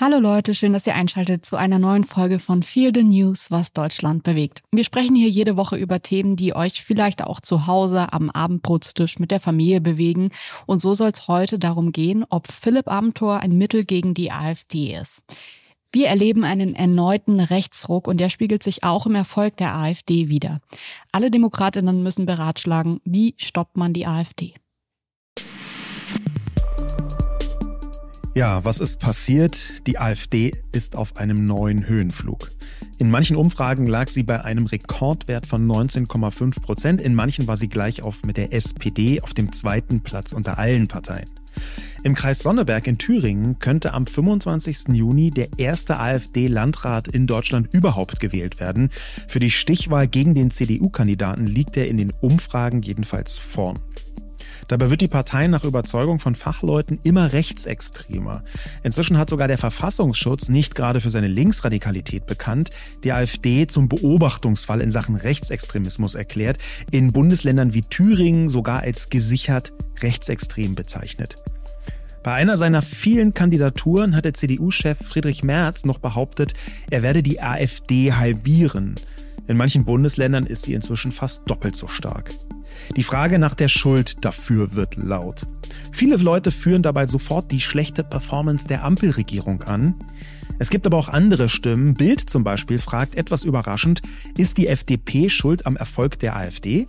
Hallo Leute, schön, dass ihr einschaltet zu einer neuen Folge von Feel the News, was Deutschland bewegt. Wir sprechen hier jede Woche über Themen, die euch vielleicht auch zu Hause am Abendbrotstisch mit der Familie bewegen. Und so soll es heute darum gehen, ob Philipp Amthor ein Mittel gegen die AfD ist. Wir erleben einen erneuten Rechtsruck und der spiegelt sich auch im Erfolg der AfD wider. Alle Demokratinnen müssen beratschlagen, wie stoppt man die AfD. Ja, was ist passiert? Die AfD ist auf einem neuen Höhenflug. In manchen Umfragen lag sie bei einem Rekordwert von 19,5 Prozent, in manchen war sie gleich auf mit der SPD auf dem zweiten Platz unter allen Parteien. Im Kreis Sonneberg in Thüringen könnte am 25. Juni der erste AfD-Landrat in Deutschland überhaupt gewählt werden. Für die Stichwahl gegen den CDU-Kandidaten liegt er in den Umfragen jedenfalls vorn. Dabei wird die Partei nach Überzeugung von Fachleuten immer rechtsextremer. Inzwischen hat sogar der Verfassungsschutz nicht gerade für seine Linksradikalität bekannt, die AfD zum Beobachtungsfall in Sachen Rechtsextremismus erklärt, in Bundesländern wie Thüringen sogar als gesichert rechtsextrem bezeichnet. Bei einer seiner vielen Kandidaturen hat der CDU-Chef Friedrich Merz noch behauptet, er werde die AfD halbieren. In manchen Bundesländern ist sie inzwischen fast doppelt so stark. Die Frage nach der Schuld dafür wird laut. Viele Leute führen dabei sofort die schlechte Performance der Ampelregierung an. Es gibt aber auch andere Stimmen. Bild zum Beispiel fragt etwas überraschend, ist die FDP schuld am Erfolg der AfD?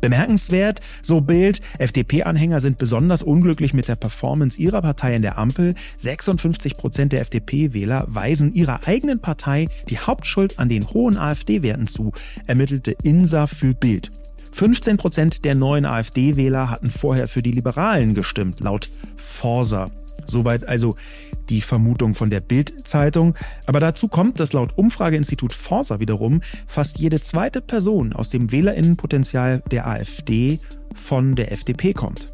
Bemerkenswert, so Bild, FDP-Anhänger sind besonders unglücklich mit der Performance ihrer Partei in der Ampel. 56 Prozent der FDP-Wähler weisen ihrer eigenen Partei die Hauptschuld an den hohen AfD-Werten zu, ermittelte INSA für Bild. 15 Prozent der neuen AfD-Wähler hatten vorher für die Liberalen gestimmt, laut Forsa. Soweit also die Vermutung von der Bild-Zeitung. Aber dazu kommt, dass laut Umfrageinstitut Forsa wiederum fast jede zweite Person aus dem Wählerinnenpotenzial der AfD von der FDP kommt.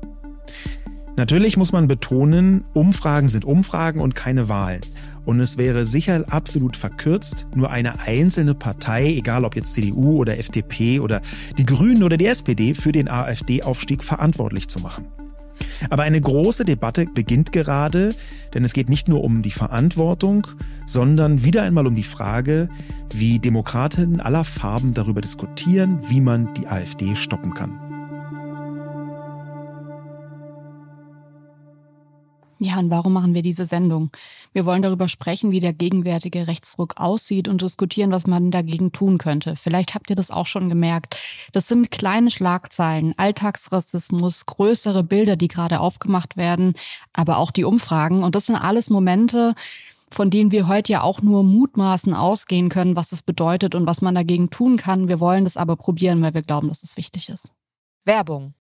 Natürlich muss man betonen, Umfragen sind Umfragen und keine Wahlen. Und es wäre sicher absolut verkürzt, nur eine einzelne Partei, egal ob jetzt CDU oder FDP oder die Grünen oder die SPD, für den AfD-Aufstieg verantwortlich zu machen. Aber eine große Debatte beginnt gerade, denn es geht nicht nur um die Verantwortung, sondern wieder einmal um die Frage, wie Demokratinnen aller Farben darüber diskutieren, wie man die AfD stoppen kann. Ja, und warum machen wir diese Sendung? Wir wollen darüber sprechen, wie der gegenwärtige Rechtsruck aussieht und diskutieren, was man dagegen tun könnte. Vielleicht habt ihr das auch schon gemerkt. Das sind kleine Schlagzeilen, Alltagsrassismus, größere Bilder, die gerade aufgemacht werden, aber auch die Umfragen. Und das sind alles Momente, von denen wir heute ja auch nur mutmaßen ausgehen können, was es bedeutet und was man dagegen tun kann. Wir wollen das aber probieren, weil wir glauben, dass es wichtig ist. Werbung.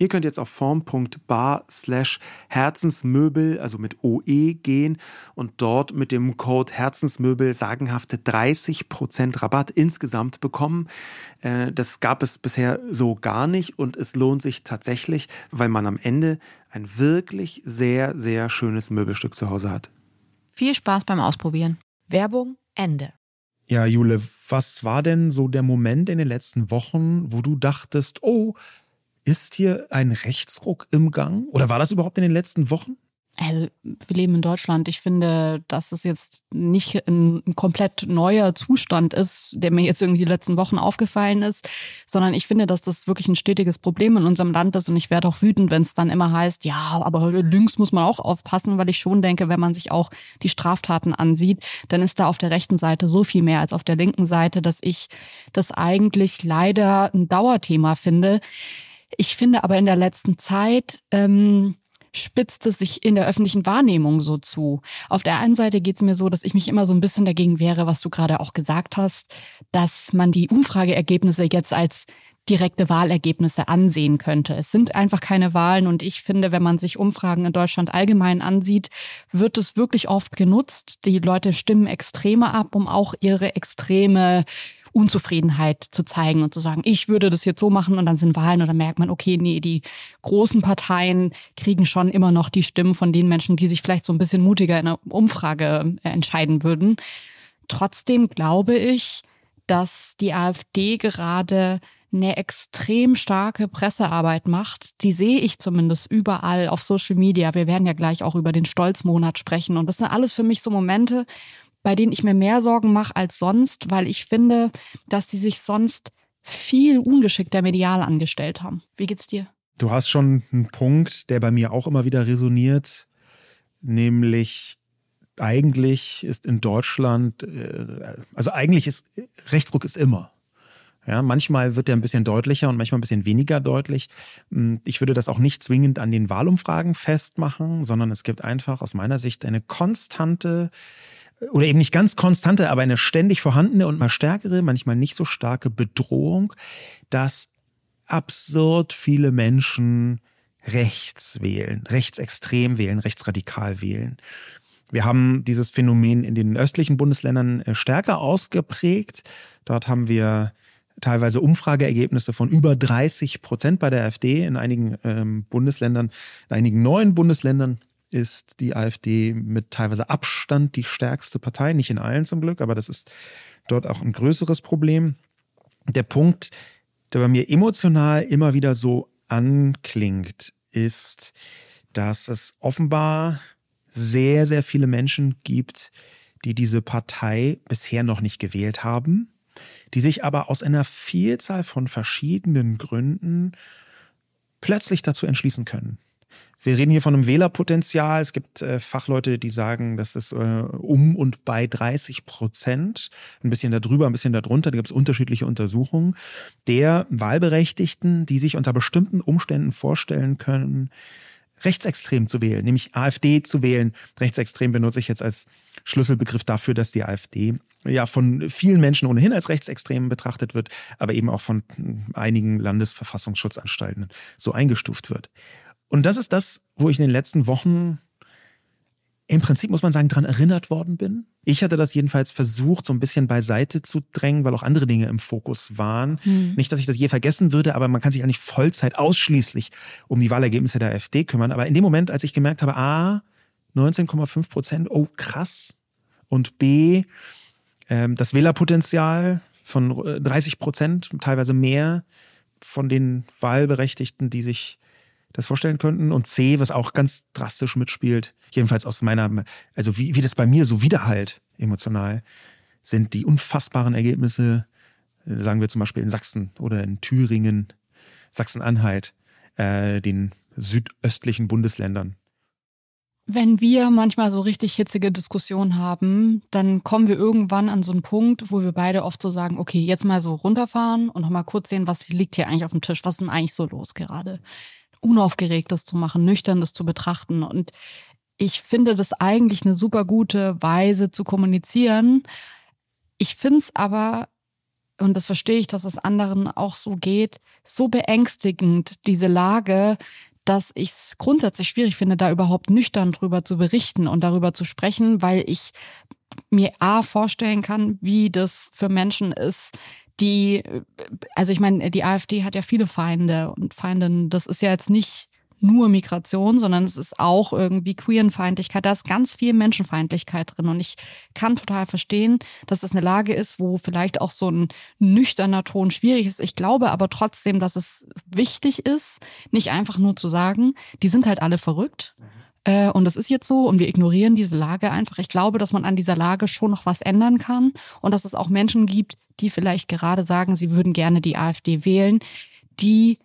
Ihr könnt jetzt auf form.bar slash Herzensmöbel, also mit OE gehen und dort mit dem Code Herzensmöbel sagenhafte 30% Rabatt insgesamt bekommen. Äh, das gab es bisher so gar nicht und es lohnt sich tatsächlich, weil man am Ende ein wirklich sehr, sehr schönes Möbelstück zu Hause hat. Viel Spaß beim Ausprobieren. Werbung Ende. Ja, Jule, was war denn so der Moment in den letzten Wochen, wo du dachtest, oh, ist hier ein Rechtsruck im Gang? Oder war das überhaupt in den letzten Wochen? Also wir leben in Deutschland. Ich finde, dass es jetzt nicht ein, komplett neuer Zustand ist, der mir jetzt irgendwie die letzten Wochen aufgefallen ist, sondern ich finde, dass das wirklich ein stetiges Problem in unserem Land ist und ich werde auch wütend, wenn es dann immer heißt, ja, aber links muss man auch aufpassen, weil ich schon denke, wenn man sich auch die Straftaten ansieht, dann ist da auf der rechten Seite so viel mehr als auf der linken Seite, dass ich das eigentlich leider ein Dauerthema finde. Ich finde aber in der letzten Zeit ähm, spitzt es sich in der öffentlichen Wahrnehmung so zu. Auf der einen Seite geht es mir so, dass ich mich immer so ein bisschen dagegen wehre, was du gerade auch gesagt hast, dass man die Umfrageergebnisse jetzt als direkte Wahlergebnisse ansehen könnte. Es sind einfach keine Wahlen und ich finde, wenn man sich Umfragen in Deutschland allgemein ansieht, wird es wirklich oft genutzt. Die Leute stimmen Extreme ab, um auch ihre extreme Unzufriedenheit zu zeigen und zu sagen, ich würde das jetzt so machen und dann sind Wahlen und dann merkt man, okay, nee, die großen Parteien kriegen schon immer noch die Stimmen von den Menschen, die sich vielleicht so ein bisschen mutiger in einer Umfrage äh, entscheiden würden. Trotzdem glaube ich, dass die AfD gerade eine extrem starke Pressearbeit macht. Die sehe ich zumindest überall auf Social Media. Wir werden ja gleich auch über den Stolzmonat sprechen. Und das sind alles für mich so Momente, bei denen ich mir mehr Sorgen mache als sonst, weil ich finde, dass die sich sonst viel ungeschickter medial angestellt haben. Wie geht's dir? Du hast schon einen Punkt, der bei mir auch immer wieder resoniert, nämlich eigentlich ist in Deutschland, äh, also eigentlich ist Rechtsruck ist immer. Ja, manchmal wird er ein bisschen deutlicher und manchmal ein bisschen weniger deutlich. Hm, ich würde das auch nicht zwingend an den Wahlumfragen festmachen, sondern es gibt einfach aus meiner Sicht eine konstante oder eben nicht ganz konstante, aber eine ständig vorhandene und mal stärkere, manchmal nicht so starke Bedrohung, dass absurd viele Menschen rechts wählen, rechtsextrem wählen, rechtsradikal wählen. Wir haben dieses Phänomen in den östlichen Bundesländern äh, stärker ausgeprägt. Dort haben wir teilweise Umfrageergebnisse von über 30 Prozent bei der AfD in einigen ähm, Bundesländern, in einigen neuen Bundesländern ist die AfD mit teilweise Abstand die stärkste Partei, nicht in allen zum Glück, aber das ist dort auch ein größeres Problem. Der Punkt, der bei mir emotional immer wieder so anklingt, ist, dass es offenbar sehr, sehr viele Menschen gibt, die diese Partei bisher noch nicht gewählt haben, die sich aber aus einer Vielzahl von verschiedenen Gründen plötzlich dazu entschließen können. Wir reden hier von einem Wählerpotenzial. Es gibt äh, Fachleute, die sagen, das ist äh, um und bei 30 Prozent, ein bisschen darüber, ein bisschen darunter. Da gibt es unterschiedliche Untersuchungen der Wahlberechtigten, die sich unter bestimmten Umständen vorstellen können, rechtsextrem zu wählen, nämlich AfD zu wählen. Rechtsextrem benutze ich jetzt als Schlüsselbegriff dafür, dass die AfD ja von vielen Menschen ohnehin als rechtsextrem betrachtet wird, aber eben auch von einigen Landesverfassungsschutzanstalten so eingestuft wird. Und das ist das, wo ich in den letzten Wochen im Prinzip, muss man sagen, daran erinnert worden bin. Ich hatte das jedenfalls versucht, so ein bisschen beiseite zu drängen, weil auch andere Dinge im Fokus waren. Hm. Nicht, dass ich das je vergessen würde, aber man kann sich eigentlich Vollzeit ausschließlich um die Wahlergebnisse der AfD kümmern. Aber in dem Moment, als ich gemerkt habe, A, 19,5 Prozent, oh krass. Und B, ähm, das Wählerpotenzial von 30 Prozent, teilweise mehr von den Wahlberechtigten, die sich das vorstellen könnten. Und C, was auch ganz drastisch mitspielt, jedenfalls aus meiner, also wie, wie das bei mir so widerhallt emotional, sind die unfassbaren Ergebnisse, sagen wir zum Beispiel in Sachsen oder in Thüringen, Sachsen-Anhalt, äh, den südöstlichen Bundesländern. Wenn wir manchmal so richtig hitzige Diskussionen haben, dann kommen wir irgendwann an so einen Punkt, wo wir beide oft so sagen, okay, jetzt mal so runterfahren und nochmal kurz sehen, was liegt hier eigentlich auf dem Tisch, was ist denn eigentlich so los gerade? Unaufgeregtes zu machen, nüchternes zu betrachten. Und ich finde das eigentlich eine super gute Weise zu kommunizieren. Ich finde es aber, und das verstehe ich, dass es anderen auch so geht, so beängstigend, diese Lage, dass ich es grundsätzlich schwierig finde, da überhaupt nüchtern drüber zu berichten und darüber zu sprechen, weil ich mir A vorstellen kann, wie das für Menschen ist, die, also ich meine, die AfD hat ja viele Feinde und Feindinnen. Das ist ja jetzt nicht nur Migration, sondern es ist auch irgendwie Queerenfeindlichkeit. Da ist ganz viel Menschenfeindlichkeit drin. Und ich kann total verstehen, dass das eine Lage ist, wo vielleicht auch so ein nüchterner Ton schwierig ist. Ich glaube aber trotzdem, dass es wichtig ist, nicht einfach nur zu sagen, die sind halt alle verrückt. Äh, und das ist jetzt so und wir ignorieren diese Lage einfach. Ich glaube, dass man an dieser Lage schon noch was ändern kann und dass es auch Menschen gibt, die vielleicht gerade sagen, sie würden gerne die AfD wählen, die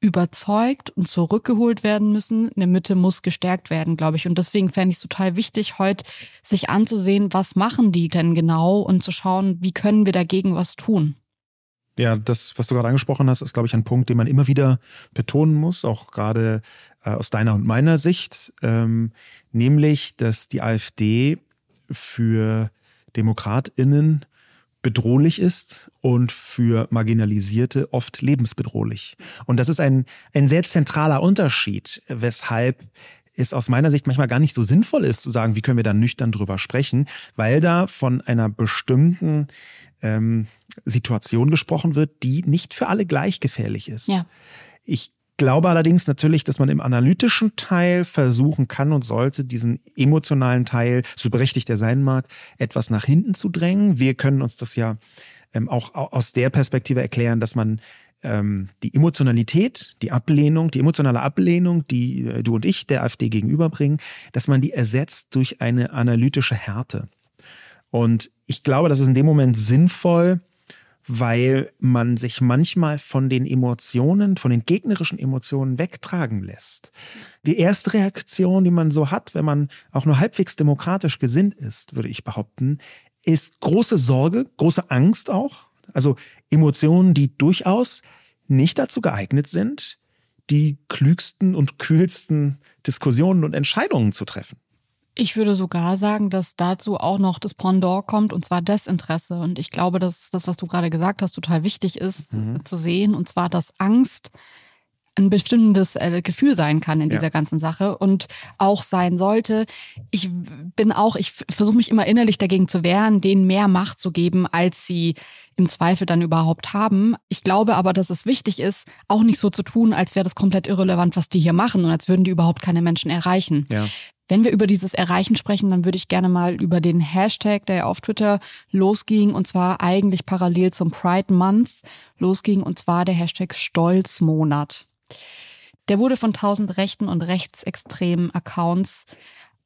überzeugt und zurückgeholt werden müssen. Eine Mitte muss gestärkt werden, glaube ich. Und deswegen fände ich es total wichtig, heute sich anzusehen, was machen die denn genau und zu schauen, wie können wir dagegen was tun. Ja, das, was du gerade angesprochen hast, ist, glaube ich, ein Punkt, den man immer wieder betonen muss, auch gerade aus deiner und meiner Sicht, ähm, nämlich, dass die AfD für DemokratInnen bedrohlich ist und für Marginalisierte oft lebensbedrohlich. Und das ist ein, ein sehr zentraler Unterschied, weshalb es aus meiner Sicht manchmal gar nicht so sinnvoll ist, zu sagen, wie können wir da nüchtern drüber sprechen, weil da von einer bestimmten ähm, Situation gesprochen wird, die nicht für alle gleich gefährlich ist. Ja. Ich glaube allerdings natürlich, dass man im analytischen Teil versuchen kann und sollte, diesen emotionalen Teil, so berechtigt er sein mag, etwas nach hinten zu drängen. Wir können uns das ja ähm, auch aus der Perspektive erklären, dass man ähm, die Emotionalität, die Ablehnung, die emotionale Ablehnung, die äh, du und ich der AfD gegenüberbringen, dass man die ersetzt durch eine analytische Härte. Und ich glaube, das ist in dem Moment sinnvoll, weil man sich manchmal von den Emotionen, von den gegnerischen Emotionen wegtragen lässt. Die erste Reaktion, die man so hat, wenn man auch nur halbwegs demokratisch gesinnt ist, würde ich behaupten, ist große Sorge, große Angst auch. Also Emotionen, die durchaus nicht dazu geeignet sind, die klügsten und kühlsten Diskussionen und Entscheidungen zu treffen. Ich würde sogar sagen, dass dazu auch noch das Pendant kommt, und zwar Desinteresse. Und ich glaube, dass das, was du gerade gesagt hast, total wichtig ist mhm. zu sehen, und zwar, dass Angst ein bestimmtes äh, Gefühl sein kann in dieser ja. ganzen Sache und auch sein sollte. Ich bin auch, ich versuche mich immer innerlich dagegen zu wehren, denen mehr Macht zu geben, als sie im Zweifel dann überhaupt haben. Ich glaube aber, dass es wichtig ist, auch nicht so zu tun, als wäre das komplett irrelevant, was die hier machen und als würden die überhaupt keine Menschen erreichen. Ja. Wenn wir über dieses Erreichen sprechen, dann würde ich gerne mal über den Hashtag, der auf Twitter losging, und zwar eigentlich parallel zum Pride Month losging, und zwar der Hashtag Stolzmonat. Der wurde von tausend rechten und rechtsextremen Accounts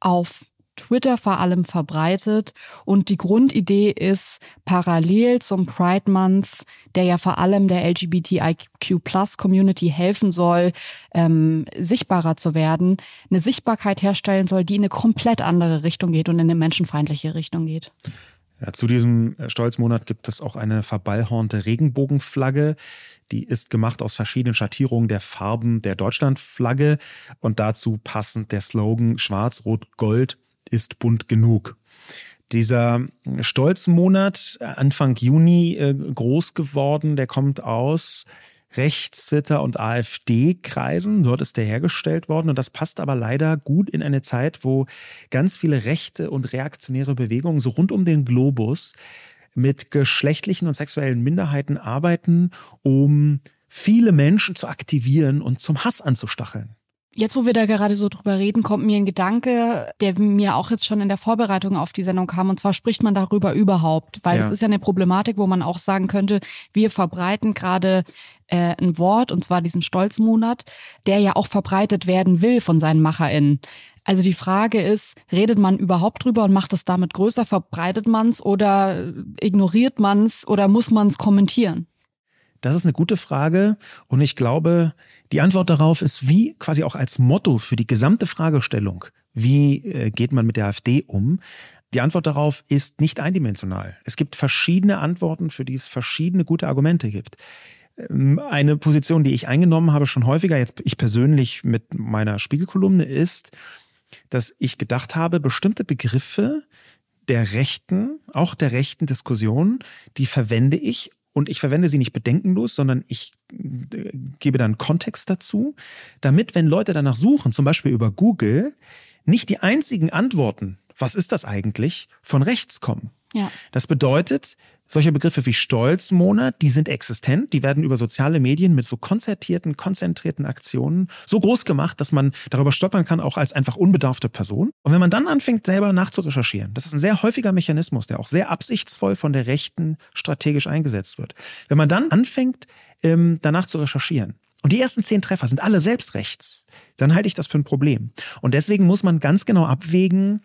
auf Twitter vor allem verbreitet. Und die Grundidee ist, parallel zum Pride Month, der ja vor allem der LGBTIQ Plus Community helfen soll, ähm, sichtbarer zu werden, eine Sichtbarkeit herstellen soll, die in eine komplett andere Richtung geht und in eine menschenfeindliche Richtung geht. Ja, zu diesem Stolzmonat gibt es auch eine verballhornte Regenbogenflagge. Die ist gemacht aus verschiedenen Schattierungen der Farben der Deutschlandflagge und dazu passend der Slogan Schwarz, Rot, Gold ist bunt genug. Dieser Stolzmonat, Anfang Juni äh, groß geworden, der kommt aus Rechts-, Twitter- und AfD-Kreisen. Dort ist der hergestellt worden. Und das passt aber leider gut in eine Zeit, wo ganz viele rechte und reaktionäre Bewegungen so rund um den Globus mit geschlechtlichen und sexuellen Minderheiten arbeiten, um viele Menschen zu aktivieren und zum Hass anzustacheln. Jetzt, wo wir da gerade so drüber reden, kommt mir ein Gedanke, der mir auch jetzt schon in der Vorbereitung auf die Sendung kam. Und zwar spricht man darüber überhaupt, weil es ist ja eine Problematik, wo man auch sagen könnte, wir verbreiten gerade äh, ein Wort, und zwar diesen Stolzmonat, der ja auch verbreitet werden will von seinen MacherInnen. Also die Frage ist, redet man überhaupt drüber und macht es damit größer, verbreitet man es oder ignoriert man es oder muss man es kommentieren? Das ist eine gute Frage und ich glaube, die Antwort darauf ist wie quasi auch als Motto für die gesamte Fragestellung. Wie äh, geht man mit der AfD um? Die Antwort darauf ist nicht eindimensional. Es gibt verschiedene Antworten, für die es verschiedene gute Argumente gibt. Ähm, eine Position, die ich eingenommen habe, schon häufiger, jetzt ich persönlich mit meiner Spiegelkolumne, ist, dass ich gedacht habe, bestimmte Begriffe der rechten, auch der rechten Diskussion, die verwende ich und ich verwende sie nicht bedenkenlos, sondern ich äh, gebe dann Kontext dazu, damit, wenn Leute danach suchen, zum Beispiel über Google, nicht die einzigen Antworten, was ist das eigentlich, von rechts kommen. Ja. Das bedeutet, solche Begriffe wie Stolzmonat, die sind existent, die werden über soziale Medien mit so konzertierten, konzentrierten Aktionen so groß gemacht, dass man darüber stolpern kann, auch als einfach unbedarfte Person. Und wenn man dann anfängt, selber nachzurecherchieren, das ist ein sehr häufiger Mechanismus, der auch sehr absichtsvoll von der Rechten strategisch eingesetzt wird. Wenn man dann anfängt, ähm, danach zu recherchieren, und die ersten zehn Treffer sind alle selbst rechts, dann halte ich das für ein Problem. Und deswegen muss man ganz genau abwägen,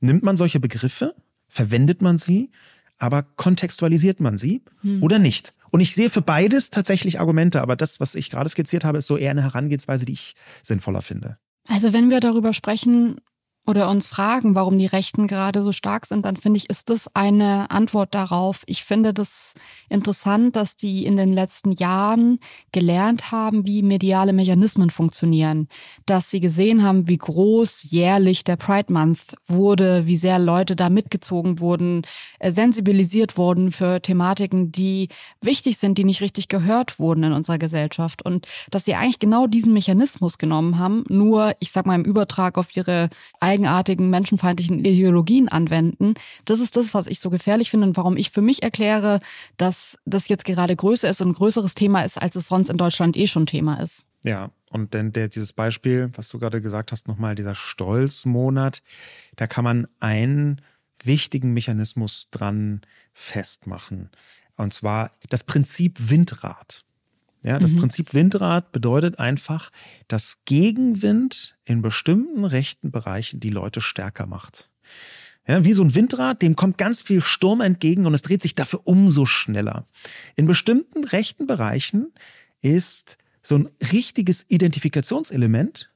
nimmt man solche Begriffe, verwendet man sie, aber kontextualisiert man sie hm. oder nicht? Und ich sehe für beides tatsächlich Argumente, aber das, was ich gerade skizziert habe, ist so eher eine Herangehensweise, die ich sinnvoller finde. Also wenn wir darüber sprechen, oder uns fragen, warum die Rechten gerade so stark sind, dann finde ich, ist das eine Antwort darauf. Ich finde das interessant, dass die in den letzten Jahren gelernt haben, wie mediale Mechanismen funktionieren, dass sie gesehen haben, wie groß jährlich der Pride Month wurde, wie sehr Leute da mitgezogen wurden, äh, sensibilisiert wurden für Thematiken, die wichtig sind, die nicht richtig gehört wurden in unserer Gesellschaft und dass sie eigentlich genau diesen Mechanismus genommen haben, nur ich sag mal im Übertrag auf ihre eigenartigen menschenfeindlichen Ideologien anwenden. Das ist das, was ich so gefährlich finde und warum ich für mich erkläre, dass das jetzt gerade größer ist und ein größeres Thema ist, als es sonst in Deutschland eh schon Thema ist. Ja, und denn der, dieses Beispiel, was du gerade gesagt hast, nochmal dieser Stolzmonat, da kann man einen wichtigen Mechanismus dran festmachen. Und zwar das Prinzip Windrad. Ja, das mhm. Prinzip Windrad bedeutet einfach, dass Gegenwind in bestimmten rechten Bereichen die Leute stärker macht. Ja, wie so ein Windrad, dem kommt ganz viel Sturm entgegen und es dreht sich dafür umso schneller. In bestimmten rechten Bereichen ist so ein richtiges Identifikationselement,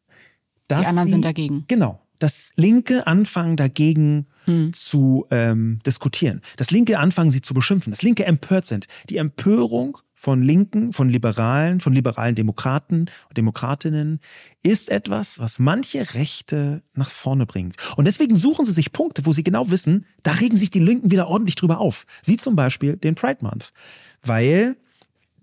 dass die anderen sie, sind dagegen. Genau, das Linke anfangen dagegen hm. zu ähm, diskutieren. Das Linke anfangen sie zu beschimpfen. Das Linke empört sind. Die Empörung von Linken, von Liberalen, von liberalen Demokraten und Demokratinnen ist etwas, was manche Rechte nach vorne bringt. Und deswegen suchen sie sich Punkte, wo sie genau wissen, da regen sich die Linken wieder ordentlich drüber auf. Wie zum Beispiel den Pride Month. Weil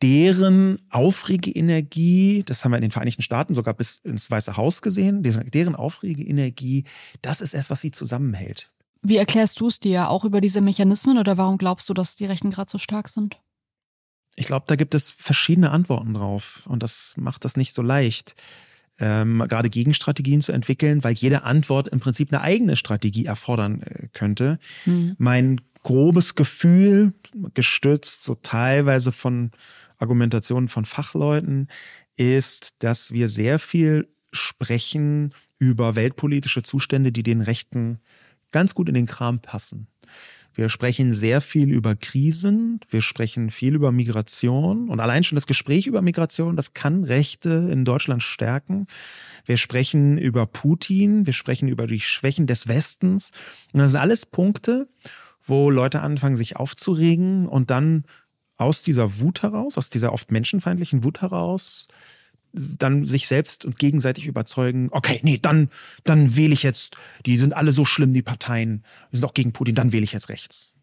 deren Aufregeenergie, das haben wir in den Vereinigten Staaten sogar bis ins Weiße Haus gesehen, deren Aufregeenergie, das ist es, was sie zusammenhält. Wie erklärst du es dir auch über diese Mechanismen oder warum glaubst du, dass die Rechten gerade so stark sind? Ich glaube, da gibt es verschiedene Antworten drauf und das macht das nicht so leicht, ähm, gerade Gegenstrategien zu entwickeln, weil jede Antwort im Prinzip eine eigene Strategie erfordern äh, könnte. Mhm. Mein grobes Gefühl, gestützt so teilweise von Argumentationen von Fachleuten, ist, dass wir sehr viel sprechen über weltpolitische Zustände, die den Rechten ganz gut in den Kram passen. Wir sprechen sehr viel über Krisen, wir sprechen viel über Migration und allein schon das Gespräch über Migration, das kann Rechte in Deutschland stärken. Wir sprechen über Putin, wir sprechen über die Schwächen des Westens. Und das sind alles Punkte, wo Leute anfangen, sich aufzuregen und dann aus dieser Wut heraus, aus dieser oft menschenfeindlichen Wut heraus, dann sich selbst und gegenseitig überzeugen, okay, nee, dann, dann wähle ich jetzt, die sind alle so schlimm, die Parteien, sind auch gegen Putin, dann wähle ich jetzt rechts.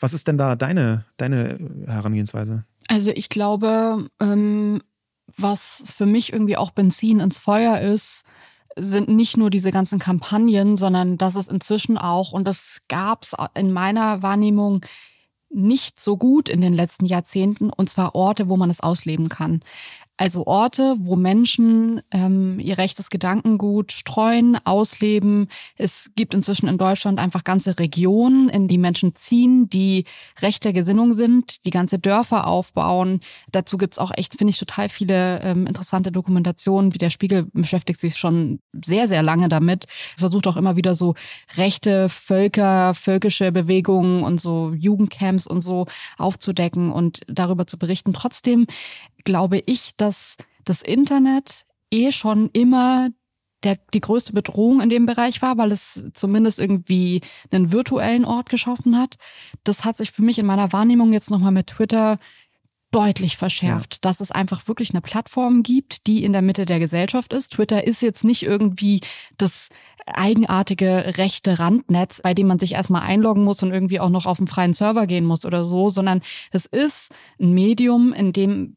Was ist denn da deine, deine Herangehensweise? Also ich glaube, ähm, was für mich irgendwie auch Benzin ins Feuer ist, sind nicht nur diese ganzen Kampagnen, sondern dass es inzwischen auch, und das gab es in meiner Wahrnehmung nicht so gut in den letzten Jahrzehnten, und zwar Orte, wo man es ausleben kann. Also Orte, wo Menschen ähm, ihr rechtes Gedankengut streuen, ausleben. Es gibt inzwischen in Deutschland einfach ganze Regionen, in die Menschen ziehen, die rechter Gesinnung sind, die ganze Dörfer aufbauen. Dazu gibt's auch echt, finde ich, total viele ähm, interessante Dokumentationen. Wie der Spiegel beschäftigt sich schon sehr, sehr lange damit. Versucht auch immer wieder so rechte Völker, völkische Bewegungen und so Jugendcamps und so aufzudecken und darüber zu berichten. Trotzdem glaube ich, dass das Internet eh schon immer der, die größte Bedrohung in dem Bereich war, weil es zumindest irgendwie einen virtuellen Ort geschaffen hat. Das hat sich für mich in meiner Wahrnehmung jetzt nochmal mit Twitter deutlich verschärft, ja. dass es einfach wirklich eine Plattform gibt, die in der Mitte der Gesellschaft ist. Twitter ist jetzt nicht irgendwie das eigenartige rechte Randnetz, bei dem man sich erstmal einloggen muss und irgendwie auch noch auf einen freien Server gehen muss oder so, sondern es ist ein Medium, in dem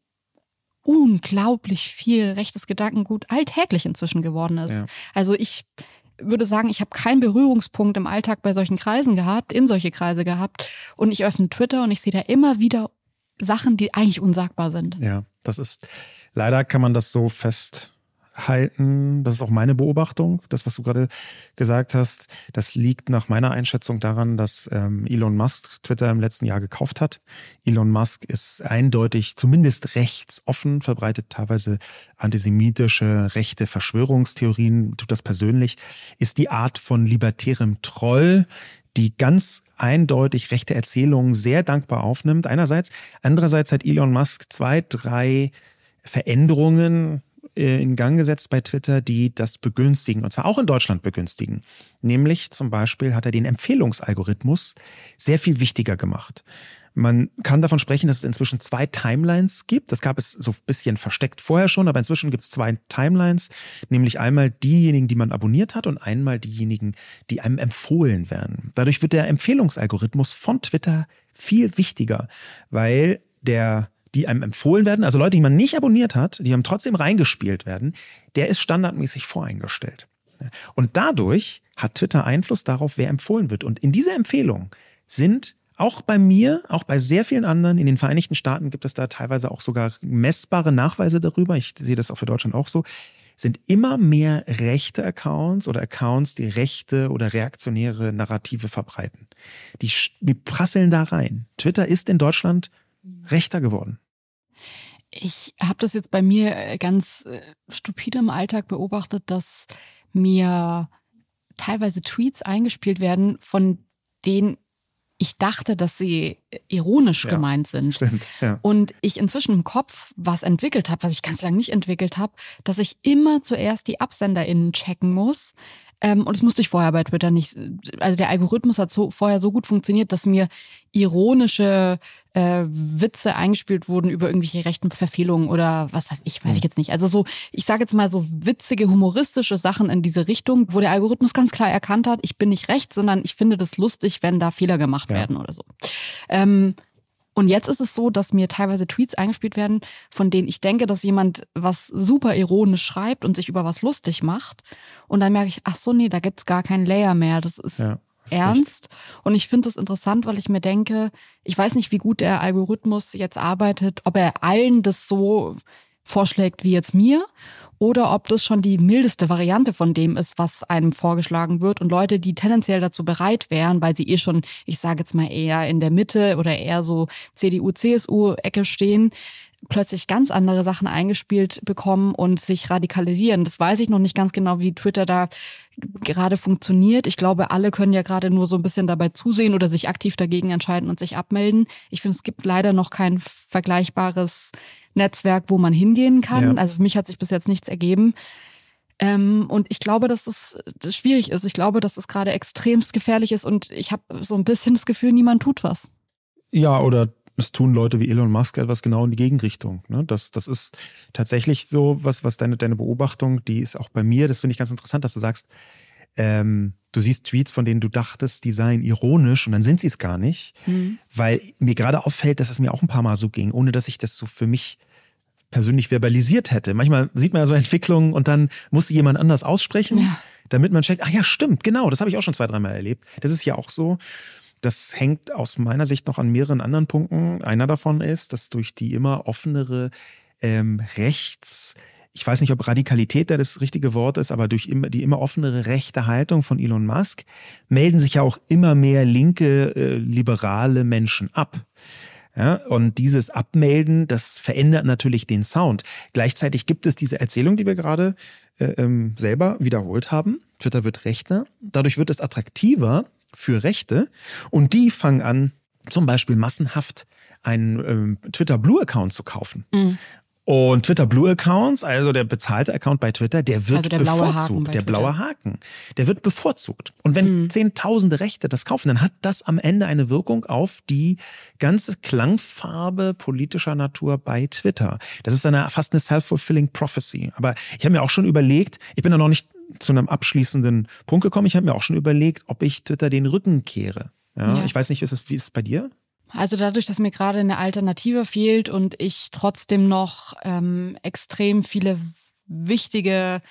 unglaublich viel rechtes Gedankengut alltäglich inzwischen geworden ist. Ja. Also ich würde sagen, ich habe keinen Berührungspunkt im Alltag bei solchen Kreisen gehabt, in solche Kreise gehabt. Und ich öffne Twitter und ich sehe da immer wieder Sachen, die eigentlich unsagbar sind. Ja, das ist, leider kann man das so fest halten. Das ist auch meine Beobachtung, das, was du gerade gesagt hast. Das liegt nach meiner Einschätzung daran, dass ähm, Elon Musk Twitter im letzten Jahr gekauft hat. Elon Musk ist eindeutig, zumindest rechtsoffen, verbreitet teilweise antisemitische, rechte Verschwörungstheorien, tut das persönlich, ist die Art von libertärem Troll, die ganz eindeutig rechte Erzählungen sehr dankbar aufnimmt. Einerseits. Andererseits hat Elon Musk zwei, drei Veränderungen in Gang gesetzt bei Twitter, die das begünstigen, und zwar auch in Deutschland begünstigen. Nämlich zum Beispiel hat er den Empfehlungsalgorithmus sehr viel wichtiger gemacht. Man kann davon sprechen, dass es inzwischen zwei Timelines gibt. Das gab es so ein bisschen versteckt vorher schon, aber inzwischen gibt es zwei Timelines, nämlich einmal diejenigen, die man abonniert hat und einmal diejenigen, die einem empfohlen werden. Dadurch wird der Empfehlungsalgorithmus von Twitter viel wichtiger, weil der die einem empfohlen werden, also Leute, die man nicht abonniert hat, die haben trotzdem reingespielt werden, der ist standardmäßig voreingestellt. Und dadurch hat Twitter Einfluss darauf, wer empfohlen wird. Und in dieser Empfehlung sind auch bei mir, auch bei sehr vielen anderen, in den Vereinigten Staaten gibt es da teilweise auch sogar messbare Nachweise darüber, ich sehe das auch für Deutschland auch so, sind immer mehr rechte Accounts oder Accounts, die rechte oder reaktionäre Narrative verbreiten. Die, die prasseln da rein. Twitter ist in Deutschland rechter geworden. Ich habe das jetzt bei mir äh, ganz äh, stupide im Alltag beobachtet, dass mir teilweise Tweets eingespielt werden, von denen ich dachte, dass sie ironisch ja, gemeint sind. Stimmt, ja. Und ich inzwischen im Kopf was entwickelt habe, was ich ganz lange nicht entwickelt habe, dass ich immer zuerst die AbsenderInnen checken muss, ähm, und das musste ich vorher bei Twitter nicht. Also der Algorithmus hat so, vorher so gut funktioniert, dass mir ironische äh, Witze eingespielt wurden über irgendwelche rechten Verfehlungen oder was weiß ich, weiß ich hm. jetzt nicht. Also so, ich sage jetzt mal so witzige, humoristische Sachen in diese Richtung, wo der Algorithmus ganz klar erkannt hat, ich bin nicht recht, sondern ich finde das lustig, wenn da Fehler gemacht ja. werden oder so. Ähm, und jetzt ist es so, dass mir teilweise Tweets eingespielt werden, von denen ich denke, dass jemand was super ironisch schreibt und sich über was lustig macht. Und dann merke ich, ach so, nee, da gibt's gar keinen Layer mehr. Das ist, ja, das ernst. Ist und ich finde das interessant, weil ich mir denke, ich weiß nicht, wie gut der Algorithmus jetzt arbeitet, ob er allen das so vorschlägt wie jetzt mir oder ob das schon die mildeste Variante von dem ist, was einem vorgeschlagen wird und Leute, die tendenziell dazu bereit wären, weil sie eh schon, ich sage jetzt mal eher in der Mitte oder eher so CDU, CSU-Ecke stehen, plötzlich ganz andere Sachen eingespielt bekommen und sich radikalisieren. Das weiß ich noch nicht ganz genau, wie Twitter da gerade funktioniert. Ich glaube, alle können ja gerade nur so ein bisschen dabei zusehen oder sich aktiv dagegen entscheiden und sich abmelden. Ich finde, es gibt leider noch kein vergleichbares Netzwerk, wo man hingehen kann. Ja. Also für mich hat sich bis jetzt nichts ergeben. Ähm, und ich glaube, dass das, das schwierig ist. Ich glaube, dass es gerade extremst gefährlich ist und ich habe so ein bisschen das Gefühl, niemand tut was. Ja, oder es tun Leute wie Elon Musk etwas genau in die Gegenrichtung. Ne? Das, das ist tatsächlich so, was, was deine, deine Beobachtung, die ist auch bei mir, das finde ich ganz interessant, dass du sagst, ähm, du siehst Tweets, von denen du dachtest, die seien ironisch und dann sind sie es gar nicht, mhm. weil mir gerade auffällt, dass es mir auch ein paar Mal so ging, ohne dass ich das so für mich persönlich verbalisiert hätte. Manchmal sieht man ja so Entwicklungen und dann muss jemand anders aussprechen, ja. damit man checkt, ach ja, stimmt, genau, das habe ich auch schon zwei, dreimal erlebt. Das ist ja auch so. Das hängt aus meiner Sicht noch an mehreren anderen Punkten. Einer davon ist, dass durch die immer offenere ähm, Rechts- ich weiß nicht, ob Radikalität da das richtige Wort ist, aber durch die immer offenere rechte Haltung von Elon Musk melden sich ja auch immer mehr linke, äh, liberale Menschen ab. Ja, und dieses Abmelden, das verändert natürlich den Sound. Gleichzeitig gibt es diese Erzählung, die wir gerade äh, ähm, selber wiederholt haben. Twitter wird rechter. Dadurch wird es attraktiver für Rechte. Und die fangen an, zum Beispiel massenhaft einen ähm, Twitter Blue Account zu kaufen. Mhm Und Twitter Blue Accounts, also der bezahlte Account bei Twitter, der wird also der bevorzugt. der Twitter. blaue Haken, der wird bevorzugt. Und wenn Mhm. zehntausende Rechte das kaufen, dann hat das am Ende eine Wirkung auf die ganze Klangfarbe politischer Natur bei Twitter. Das ist eine fast eine self-fulfilling prophecy. Aber ich habe mir auch schon überlegt, ich bin da noch nicht zu einem abschließenden Punkt gekommen, ich habe mir auch schon überlegt, ob ich Twitter den Rücken kehre. Ja, Ja. Ich weiß nicht, ist es, wie ist es bei dir? Also dadurch, dass mir gerade eine Alternative fehlt und ich trotzdem noch ähm, extrem viele wichtige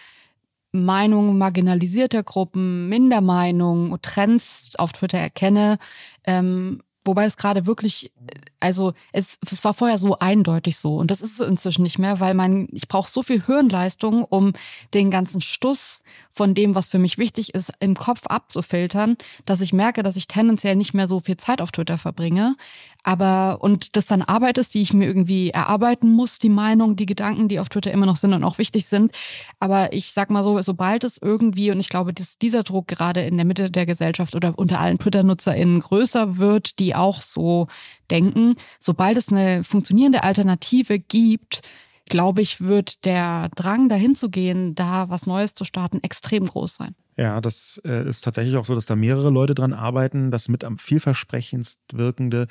Meinungen marginalisierter Gruppen, Mindermeinungen, Trends auf Twitter erkenne, ähm, wobei es gerade wirklich, also es, es war vorher so eindeutig so und das ist es inzwischen nicht mehr, weil man, ich brauche so viel Hirnleistung, um den ganzen Stuss von dem, was für mich wichtig ist, im Kopf abzufiltern, dass ich merke, dass ich tendenziell nicht mehr so viel Zeit auf Twitter verbringe. Aber und das dann Arbeit ist, die ich mir irgendwie erarbeiten muss, die Meinung, die Gedanken, die auf Twitter immer noch sind und auch wichtig sind. Aber ich sag mal so, sobald es irgendwie, und ich glaube, dass dieser Druck gerade in der Mitte der Gesellschaft oder unter allen Twitter-NutzerInnen größer wird, die auch so denken, sobald es eine funktionierende Alternative gibt, glaube ich, wird der Drang, dahin zu gehen, da was Neues zu starten, extrem groß sein. Ja, das äh, ist tatsächlich auch so, dass da mehrere Leute dran arbeiten. Das mit am vielversprechendst wirkende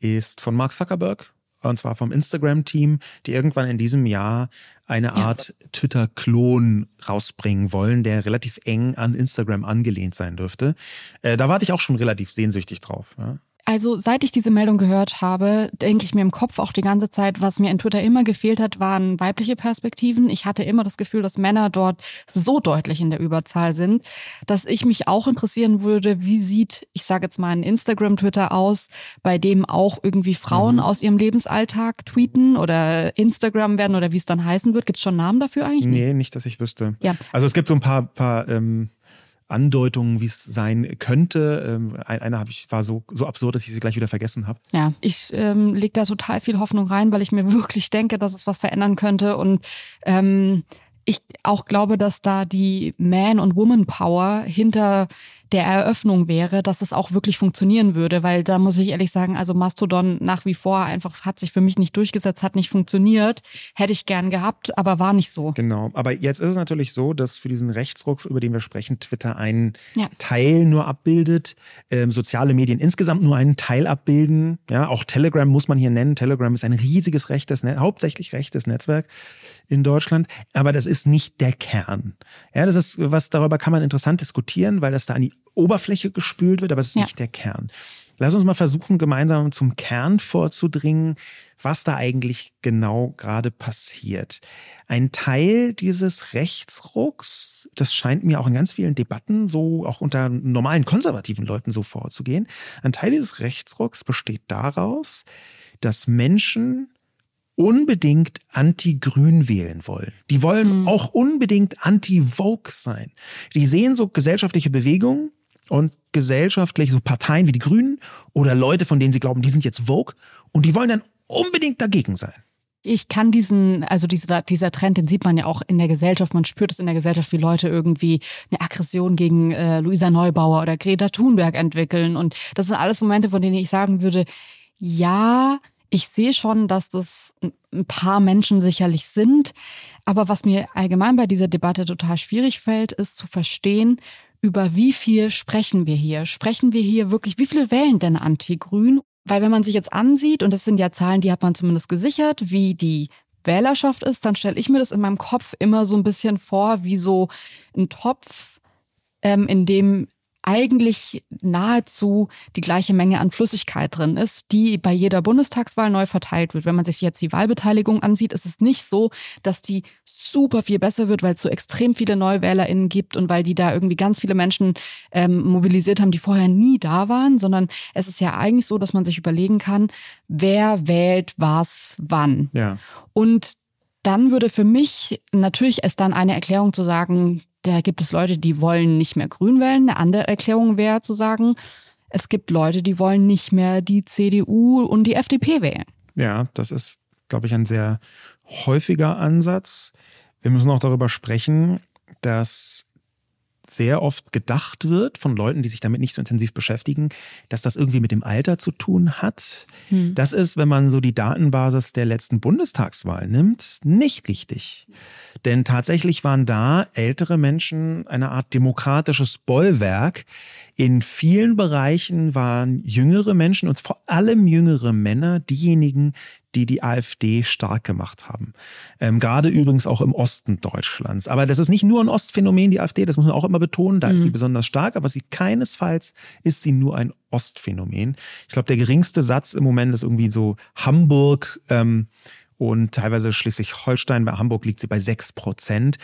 ist von Mark Zuckerberg. Und zwar vom Instagram-Team, die irgendwann in diesem Jahr eine Art Twitter-Klon rausbringen wollen, der relativ eng an Instagram angelehnt sein dürfte. Äh, da warte ich auch schon relativ sehnsüchtig drauf. Ja. Also seit ich diese Meldung gehört habe, denke ich mir im Kopf auch die ganze Zeit, was mir in Twitter immer gefehlt hat, waren weibliche Perspektiven. Ich hatte immer das Gefühl, dass Männer dort so deutlich in der Überzahl sind, dass ich mich auch interessieren würde, wie sieht, ich sage jetzt mal, ein Instagram-Twitter aus, bei dem auch irgendwie Frauen aus ihrem Lebensalltag tweeten oder Instagram werden oder wie es dann heißen wird. Gibt es schon Namen dafür eigentlich? Nee, nicht, dass ich wüsste. Ja. Also es gibt so ein paar, paar ähm, Andeutungen, wie es sein könnte. Ähm, ein- eine habe ich war so so absurd, dass ich sie gleich wieder vergessen habe. Ja, ich ähm, leg da total viel Hoffnung rein, weil ich mir wirklich denke, dass es was verändern könnte und ähm, ich auch glaube, dass da die Man- und Woman-Power hinter der Eröffnung wäre, dass es auch wirklich funktionieren würde, weil da muss ich ehrlich sagen, also Mastodon nach wie vor einfach hat sich für mich nicht durchgesetzt, hat nicht funktioniert, hätte ich gern gehabt, aber war nicht so. Genau. Aber jetzt ist es natürlich so, dass für diesen Rechtsruck, über den wir sprechen, Twitter einen Ja. Teil nur abbildet, ähm, soziale Medien insgesamt nur einen Teil abbilden. Ja, auch Telegram muss man hier nennen. Telegram ist ein riesiges rechtes, Net hauptsächlich rechtes Netzwerk in Deutschland. Aber das ist nicht der Kern. Ja, das ist was darüber kann man interessant diskutieren, weil das da an die Oberfläche gespült wird, aber es ist Ja. nicht der Kern. Lass uns mal versuchen, gemeinsam zum Kern vorzudringen, was da eigentlich genau gerade passiert. Ein Teil dieses Rechtsrucks, das scheint mir auch in ganz vielen Debatten so, auch unter normalen konservativen Leuten so vorzugehen, ein Teil dieses Rechtsrucks besteht daraus, dass Menschen unbedingt anti-grün wählen wollen. Die wollen auch unbedingt anti-Vogue sein. Die sehen so gesellschaftliche Bewegungen und gesellschaftliche so Parteien wie die Grünen oder Leute, von denen sie glauben, die sind jetzt Vogue und die wollen dann unbedingt dagegen sein. Ich kann diesen, also dieser, dieser Trend, den sieht man ja auch in der Gesellschaft. Man spürt es in der Gesellschaft, wie Leute irgendwie eine Aggression gegen äh, Luisa Neubauer oder Greta Thunberg entwickeln. Und das sind alles Momente, von denen ich sagen würde, ja, ich sehe schon, dass das ein paar Menschen sicherlich sind. Aber was mir allgemein bei dieser Debatte total schwierig fällt, ist zu verstehen, über wie viel sprechen wir hier? Sprechen wir hier wirklich, wie viele wählen denn Anti-Grün? Weil wenn man sich jetzt ansieht, und das sind ja Zahlen, die hat man zumindest gesichert, wie die Wählerschaft ist, dann stelle ich mir das in meinem Kopf immer so ein bisschen vor, wie so ein Topf, ähm, in dem eigentlich nahezu die gleiche Menge an Flüssigkeit drin ist, die bei jeder Bundestagswahl neu verteilt wird. Wenn man sich jetzt die Wahlbeteiligung ansieht, ist es nicht so, dass die super viel besser wird, weil es so extrem viele NeuwählerInnen gibt und weil die da irgendwie ganz viele Menschen ähm, mobilisiert haben, die vorher nie da waren, sondern es ist ja eigentlich so, dass man sich überlegen kann, wer wählt was wann. Ja. Und dann würde für mich natürlich es dann eine Erklärung zu sagen, da gibt es Leute, die wollen nicht mehr grün wählen. Eine andere Erklärung wäre zu sagen, es gibt Leute, die wollen nicht mehr die CDU und die FDP wählen. Ja, das ist, glaube ich, ein sehr häufiger Ansatz. Wir müssen auch darüber sprechen, dass sehr oft gedacht wird von Leuten, die sich damit nicht so intensiv beschäftigen, dass das irgendwie mit dem Alter zu tun hat. Hm. Das ist, wenn man so die Datenbasis der letzten Bundestagswahl nimmt, nicht richtig. Denn tatsächlich waren da ältere Menschen eine Art demokratisches Bollwerk. In vielen Bereichen waren jüngere Menschen und vor allem jüngere Männer diejenigen, die die AfD stark gemacht haben. Ähm, gerade übrigens auch im Osten Deutschlands. Aber das ist nicht nur ein Ostphänomen, die AfD, das muss man auch immer betonen, da mhm. ist sie mhm. besonders stark, aber sie keinesfalls ist sie nur ein Ostphänomen. Ich glaube, der geringste Satz im Moment ist irgendwie so Hamburg ähm, und teilweise Schleswig-Holstein. Bei Hamburg liegt sie bei sechs Prozent.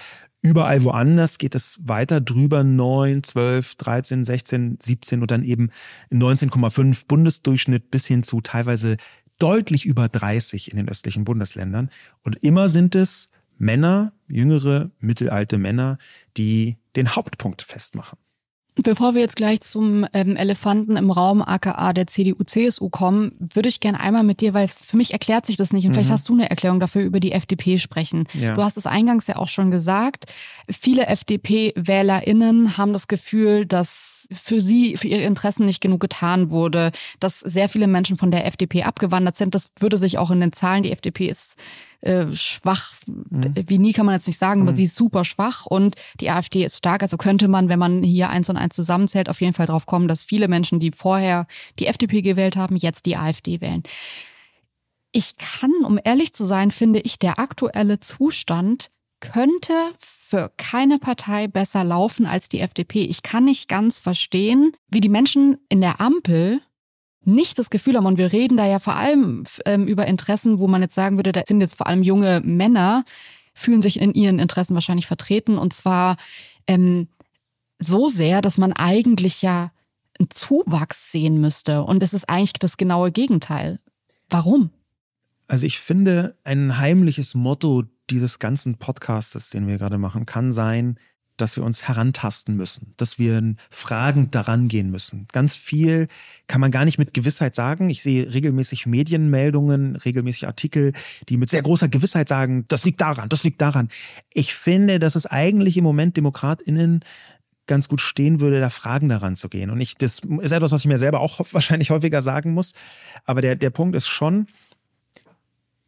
Überall woanders geht es weiter drüber, 9, 12, 13, 16, 17 und dann eben 19,5 Bundesdurchschnitt bis hin zu teilweise deutlich über 30 in den östlichen Bundesländern. Und immer sind es Männer, jüngere, mittelalte Männer, die den Hauptpunkt festmachen. Bevor wir jetzt gleich zum ähm, Elefanten im Raum aka der CDU-CSU kommen, würde ich gerne einmal mit dir, weil für mich erklärt sich das nicht und mhm. vielleicht hast du eine Erklärung dafür über die FDP sprechen. Ja. Du hast es eingangs ja auch schon gesagt. Viele FDP-WählerInnen haben das Gefühl, dass für sie, für ihre Interessen nicht genug getan wurde, dass sehr viele Menschen von der FDP abgewandert sind. Das würde sich auch in den Zahlen, die FDP ist äh, schwach, mhm. wie nie kann man jetzt nicht sagen, aber mhm. sie ist super schwach und die AfD ist stark. Also könnte man, wenn man hier eins und eins zusammenzählt, auf jeden Fall drauf kommen, dass viele Menschen, die vorher die FDP gewählt haben, jetzt die AfD wählen. Ich kann, um ehrlich zu sein, finde ich, der aktuelle Zustand könnte für keine Partei besser laufen als die FDP. Ich kann nicht ganz verstehen, wie die Menschen in der Ampel nicht das Gefühl haben, und wir reden da ja vor allem ähm, über Interessen, wo man jetzt sagen würde, da sind jetzt vor allem junge Männer, fühlen sich in ihren Interessen wahrscheinlich vertreten und zwar ähm, so sehr, dass man eigentlich ja einen Zuwachs sehen müsste. Und es ist eigentlich das genaue Gegenteil. Warum? Also ich finde, ein heimliches Motto dieses ganzen Podcastes, den wir gerade machen, kann sein, dass wir uns herantasten müssen, dass wir fragend daran gehen müssen. Ganz viel kann man gar nicht mit Gewissheit sagen. Ich sehe regelmäßig Medienmeldungen, regelmäßig Artikel, die mit sehr großer Gewissheit sagen, das liegt daran, das liegt daran. Ich finde, dass es eigentlich im Moment DemokratInnen ganz gut stehen würde, da Fragen daran zu gehen. Und ich, das ist etwas, was ich mir selber auch wahrscheinlich häufiger sagen muss. Aber der, der Punkt ist schon,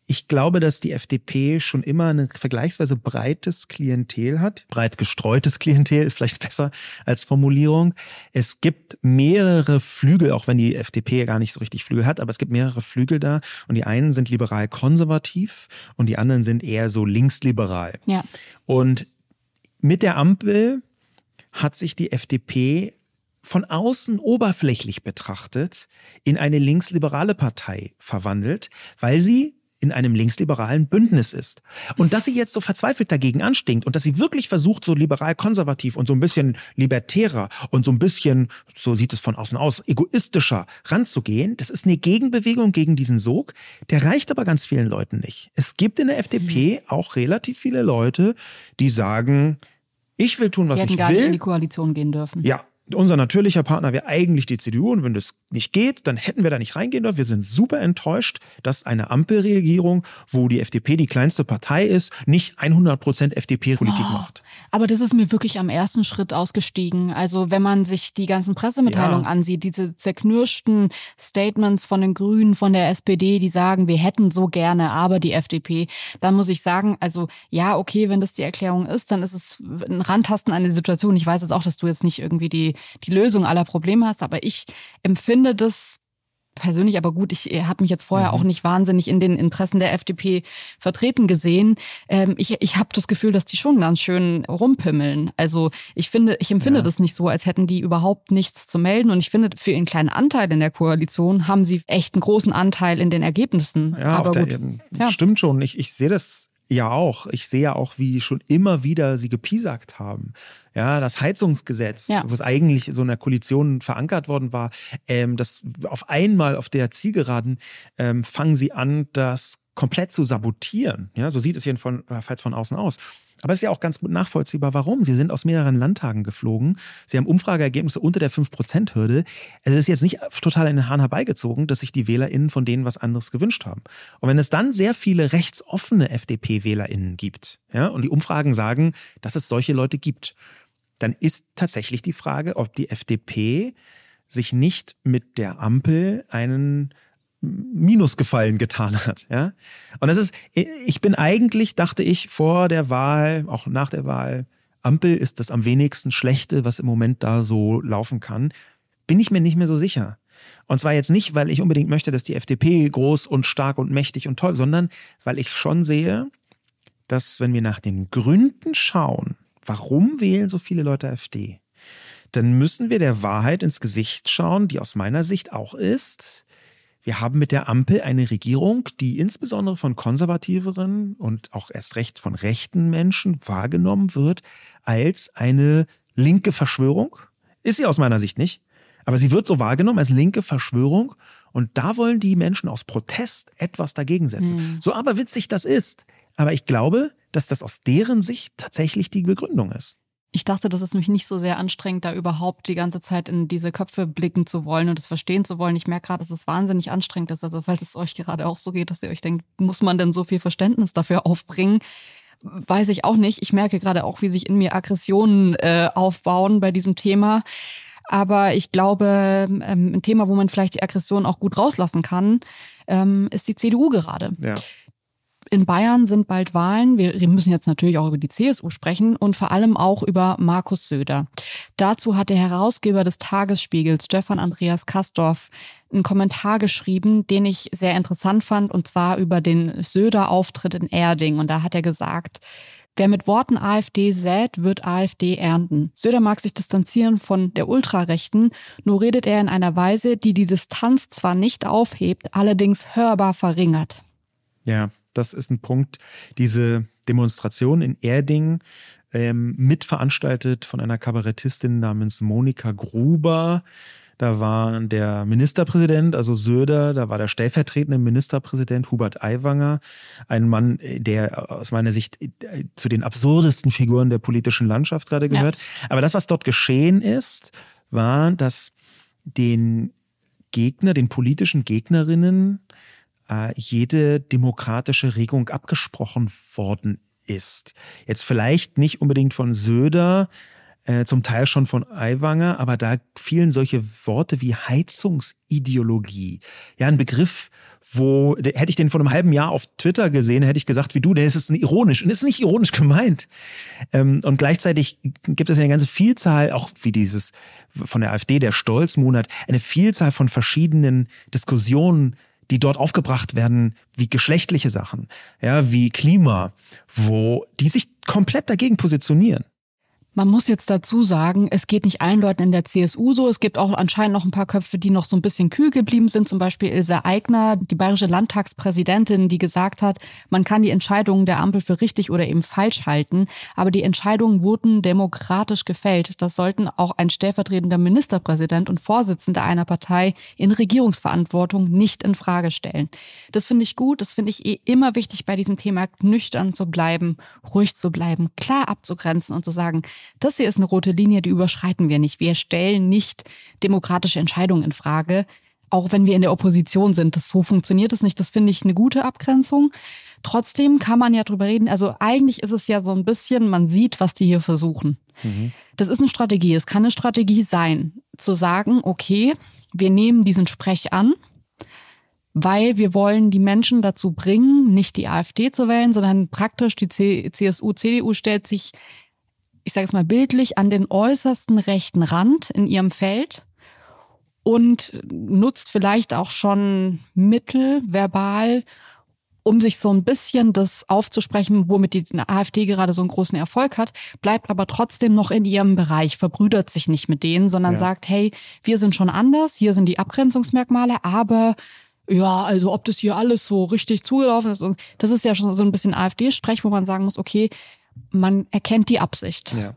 ich glaube, dass die FDP schon immer ein vergleichsweise breites Klientel hat. Breit gestreutes Klientel ist vielleicht besser als Formulierung. Es gibt mehrere Flügel, auch wenn die FDP ja gar nicht so richtig Flügel hat, aber es gibt mehrere Flügel da. Und die einen sind liberal-konservativ und die anderen sind eher so linksliberal. Ja. Und mit der Ampel hat sich die FDP von außen oberflächlich betrachtet in eine linksliberale Partei verwandelt, weil sie in einem linksliberalen Bündnis ist. Und dass sie jetzt so verzweifelt dagegen anstinkt und dass sie wirklich versucht, so liberal-konservativ und so ein bisschen libertärer und so ein bisschen, so sieht es von außen aus, egoistischer ranzugehen, das ist eine Gegenbewegung gegen diesen Sog. Der reicht aber ganz vielen Leuten nicht. Es gibt in der FDP mhm. auch relativ viele Leute, die sagen, ich will tun, was die ich will. gar nicht in die Koalition gehen dürfen. Ja, unser natürlicher Partner wäre eigentlich die CDU und wenn das nicht geht, dann hätten wir da nicht reingehen dürfen. Wir sind super enttäuscht, dass eine Ampelregierung, wo die FDP die kleinste Partei ist, nicht 100 Prozent FDP-Politik oh, macht. Aber das ist mir wirklich am ersten Schritt ausgestiegen. Also wenn man sich die ganzen Pressemitteilungen ja. ansieht, diese zerknirschten Statements von den Grünen, von der SPD, die sagen, wir hätten so gerne, aber die FDP, dann muss ich sagen, also ja, okay, wenn das die Erklärung ist, dann ist es ein Randtasten an die Situation. Ich weiß jetzt auch, dass du jetzt nicht irgendwie die die, Lösung aller Probleme hast. Aber ich empfinde das persönlich, aber gut, ich habe mich jetzt vorher mhm. auch nicht wahnsinnig in den Interessen der FDP vertreten gesehen. Ähm, ich ich habe das Gefühl, dass die schon ganz schön rumpimmeln. Also ich finde, ich empfinde ja. das nicht so, als hätten die überhaupt nichts zu melden. Und ich finde, für ihren kleinen Anteil in der Koalition haben sie echt einen großen Anteil in den Ergebnissen. Ja, aber gut. Ja. stimmt schon. Ich, ich sehe das ja auch. Ich sehe ja auch, wie schon immer wieder sie gepiesackt haben. Ja, das Heizungsgesetz, ja. was eigentlich so in der Koalition verankert worden war, ähm, das auf einmal auf der Zielgeraden ähm, fangen sie an, das komplett zu sabotieren. Ja, so sieht es jedenfalls von außen aus. Aber es ist ja auch ganz gut nachvollziehbar, warum. Sie sind aus mehreren Landtagen geflogen. Sie haben Umfrageergebnisse unter der 5%-Hürde. Es ist jetzt nicht total in den Hahn herbeigezogen, dass sich die WählerInnen von denen was anderes gewünscht haben. Und wenn es dann sehr viele rechtsoffene FDP-WählerInnen gibt, ja, und die Umfragen sagen, dass es solche Leute gibt, dann ist tatsächlich die Frage, ob die FDP sich nicht mit der Ampel einen Minusgefallen getan hat. Ja? Und das ist, ich bin eigentlich, dachte ich, vor der Wahl, auch nach der Wahl, Ampel ist das am wenigsten Schlechte, was im Moment da so laufen kann. Bin ich mir nicht mehr so sicher. Und zwar jetzt nicht, weil ich unbedingt möchte, dass die FDP groß und stark und mächtig und toll, sondern weil ich schon sehe, dass wenn wir nach den Gründen schauen, warum wählen so viele Leute AfD, dann müssen wir der Wahrheit ins Gesicht schauen, die aus meiner Sicht auch ist, wir haben mit der Ampel eine Regierung, die insbesondere von konservativeren und auch erst recht von rechten Menschen wahrgenommen wird als eine linke Verschwörung. Ist sie aus meiner Sicht nicht. Aber sie wird so wahrgenommen als linke Verschwörung. Und da wollen die Menschen aus Protest etwas dagegen setzen. Hm. So aber witzig das ist. Aber ich glaube, dass das aus deren Sicht tatsächlich die Begründung ist. Ich dachte, das ist nämlich nicht so sehr anstrengend, da überhaupt die ganze Zeit in diese Köpfe blicken zu wollen und es verstehen zu wollen. Ich merke gerade, dass es wahnsinnig anstrengend ist. Also falls es euch gerade auch so geht, dass ihr euch denkt, muss man denn so viel Verständnis dafür aufbringen? Weiß ich auch nicht. Ich merke gerade auch, wie sich in mir Aggressionen äh, aufbauen bei diesem Thema. Aber ich glaube, ähm, ein Thema, wo man vielleicht die Aggression auch gut rauslassen kann, ähm, ist die CDU gerade. Ja in Bayern sind bald Wahlen. Wir müssen jetzt natürlich auch über die CSU sprechen und vor allem auch über Markus Söder. Dazu hat der Herausgeber des Tagesspiegels, Stefan Andreas Kastorf, einen Kommentar geschrieben, den ich sehr interessant fand, und zwar über den Söder-Auftritt in Erding. Und da hat er gesagt, Wer mit Worten AfD sät, wird AfD ernten. Söder mag sich distanzieren von der Ultrarechten, nur redet er in einer Weise, die die Distanz zwar nicht aufhebt, allerdings hörbar verringert. Ja, das ist ein Punkt. Diese Demonstration in Erding, ähm, mitveranstaltet von einer Kabarettistin namens Monika Gruber. Da war der Ministerpräsident, also Söder, da war der stellvertretende Ministerpräsident Hubert Aiwanger, ein Mann, der aus meiner Sicht äh, zu den absurdesten Figuren der politischen Landschaft gerade gehört. Ja. Aber das, was dort geschehen ist, war, dass den Gegner, den politischen Gegnerinnen äh, jede demokratische Regung abgesprochen worden ist. Jetzt vielleicht nicht unbedingt von Söder, äh, zum Teil schon von Aiwanger, aber da fielen solche Worte wie Heizungsideologie. Ja, ein Begriff, wo hätte ich den vor einem halben Jahr auf Twitter gesehen, hätte ich gesagt, wie du, der ist es ironisch und ist nicht ironisch gemeint. Ähm, und gleichzeitig gibt es eine ganze Vielzahl, auch wie dieses von der AfD, der Stolzmonat, eine Vielzahl von verschiedenen Diskussionen, die dort aufgebracht werden, wie geschlechtliche Sachen, ja, wie Klima, wo die sich komplett dagegen positionieren. Man muss jetzt dazu sagen, es geht nicht allen Leuten in der CSU so. Es gibt auch anscheinend noch ein paar Köpfe, die noch so ein bisschen kühl geblieben sind. Zum Beispiel Ilse Aigner, die bayerische Landtagspräsidentin, die gesagt hat, man kann die Entscheidungen der Ampel für richtig oder eben falsch halten. Aber die Entscheidungen wurden demokratisch gefällt. Das sollten auch ein stellvertretender Ministerpräsident und Vorsitzender einer Partei in Regierungsverantwortung nicht in Frage stellen. Das finde ich gut. Das finde ich eh immer wichtig bei diesem Thema, nüchtern zu bleiben, ruhig zu bleiben, klar abzugrenzen und zu sagen, das hier ist eine rote Linie, die überschreiten wir nicht. Wir stellen nicht demokratische Entscheidungen in Frage, auch wenn wir in der Opposition sind. Das so funktioniert es nicht. Das finde ich eine gute Abgrenzung. Trotzdem kann man ja drüber reden. Also eigentlich ist es ja so ein bisschen, man sieht, was die hier versuchen. Mhm. Das ist eine Strategie. Es kann eine Strategie sein, zu sagen, okay, wir nehmen diesen Sprech an, weil wir wollen die Menschen dazu bringen, nicht die AfD zu wählen, sondern praktisch die CSU, CDU stellt sich ich sage es mal bildlich, an den äußersten rechten Rand in ihrem Feld und nutzt vielleicht auch schon Mittel verbal, um sich so ein bisschen das aufzusprechen, womit die AfD gerade so einen großen Erfolg hat, bleibt aber trotzdem noch in ihrem Bereich, verbrüdert sich nicht mit denen, sondern ja. sagt, hey, wir sind schon anders, hier sind die Abgrenzungsmerkmale, aber ja, also ob das hier alles so richtig zugelaufen ist, und das ist ja schon so ein bisschen AfD-Sprech, wo man sagen muss, okay, man erkennt die Absicht. Ja.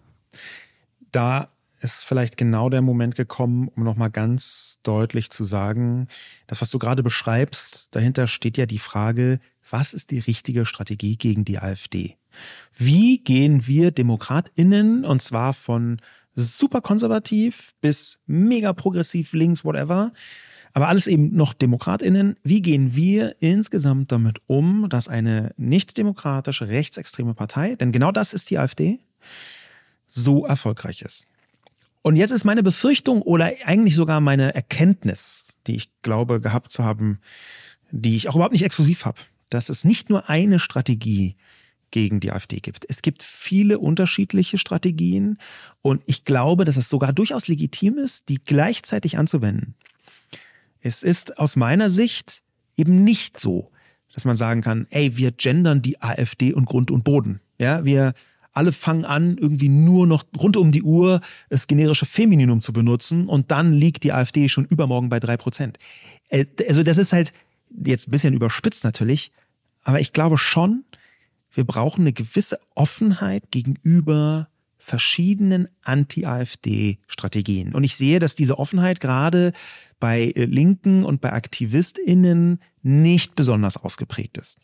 Da ist vielleicht genau der Moment gekommen, um nochmal ganz deutlich zu sagen, das, was du gerade beschreibst, dahinter steht ja die Frage, was ist die richtige Strategie gegen die AfD? Wie gehen wir DemokratInnen, und zwar von super konservativ bis mega progressiv links, whatever, aber alles eben noch DemokratInnen. Wie gehen wir insgesamt damit um, dass eine nicht demokratische, rechtsextreme Partei, denn genau das ist die AfD, so erfolgreich ist. Und jetzt ist meine Befürchtung oder eigentlich sogar meine Erkenntnis, die ich glaube gehabt zu haben, die ich auch überhaupt nicht exklusiv habe, dass es nicht nur eine Strategie gegen die AfD gibt. Es gibt viele unterschiedliche Strategien und ich glaube, dass es sogar durchaus legitim ist, die gleichzeitig anzuwenden. Es ist aus meiner Sicht eben nicht so, dass man sagen kann, ey, wir gendern die AfD und Grund und Boden. Ja, wir alle fangen an, irgendwie nur noch rund um die Uhr das generische Femininum zu benutzen und dann liegt die AfD schon übermorgen bei drei Prozent. Äh, also das ist halt jetzt ein bisschen überspitzt natürlich, aber ich glaube schon, wir brauchen eine gewisse Offenheit gegenüber verschiedenen Anti-AfD-Strategien. Und ich sehe, dass diese Offenheit gerade bei äh, Linken und bei AktivistInnen nicht besonders ausgeprägt ist.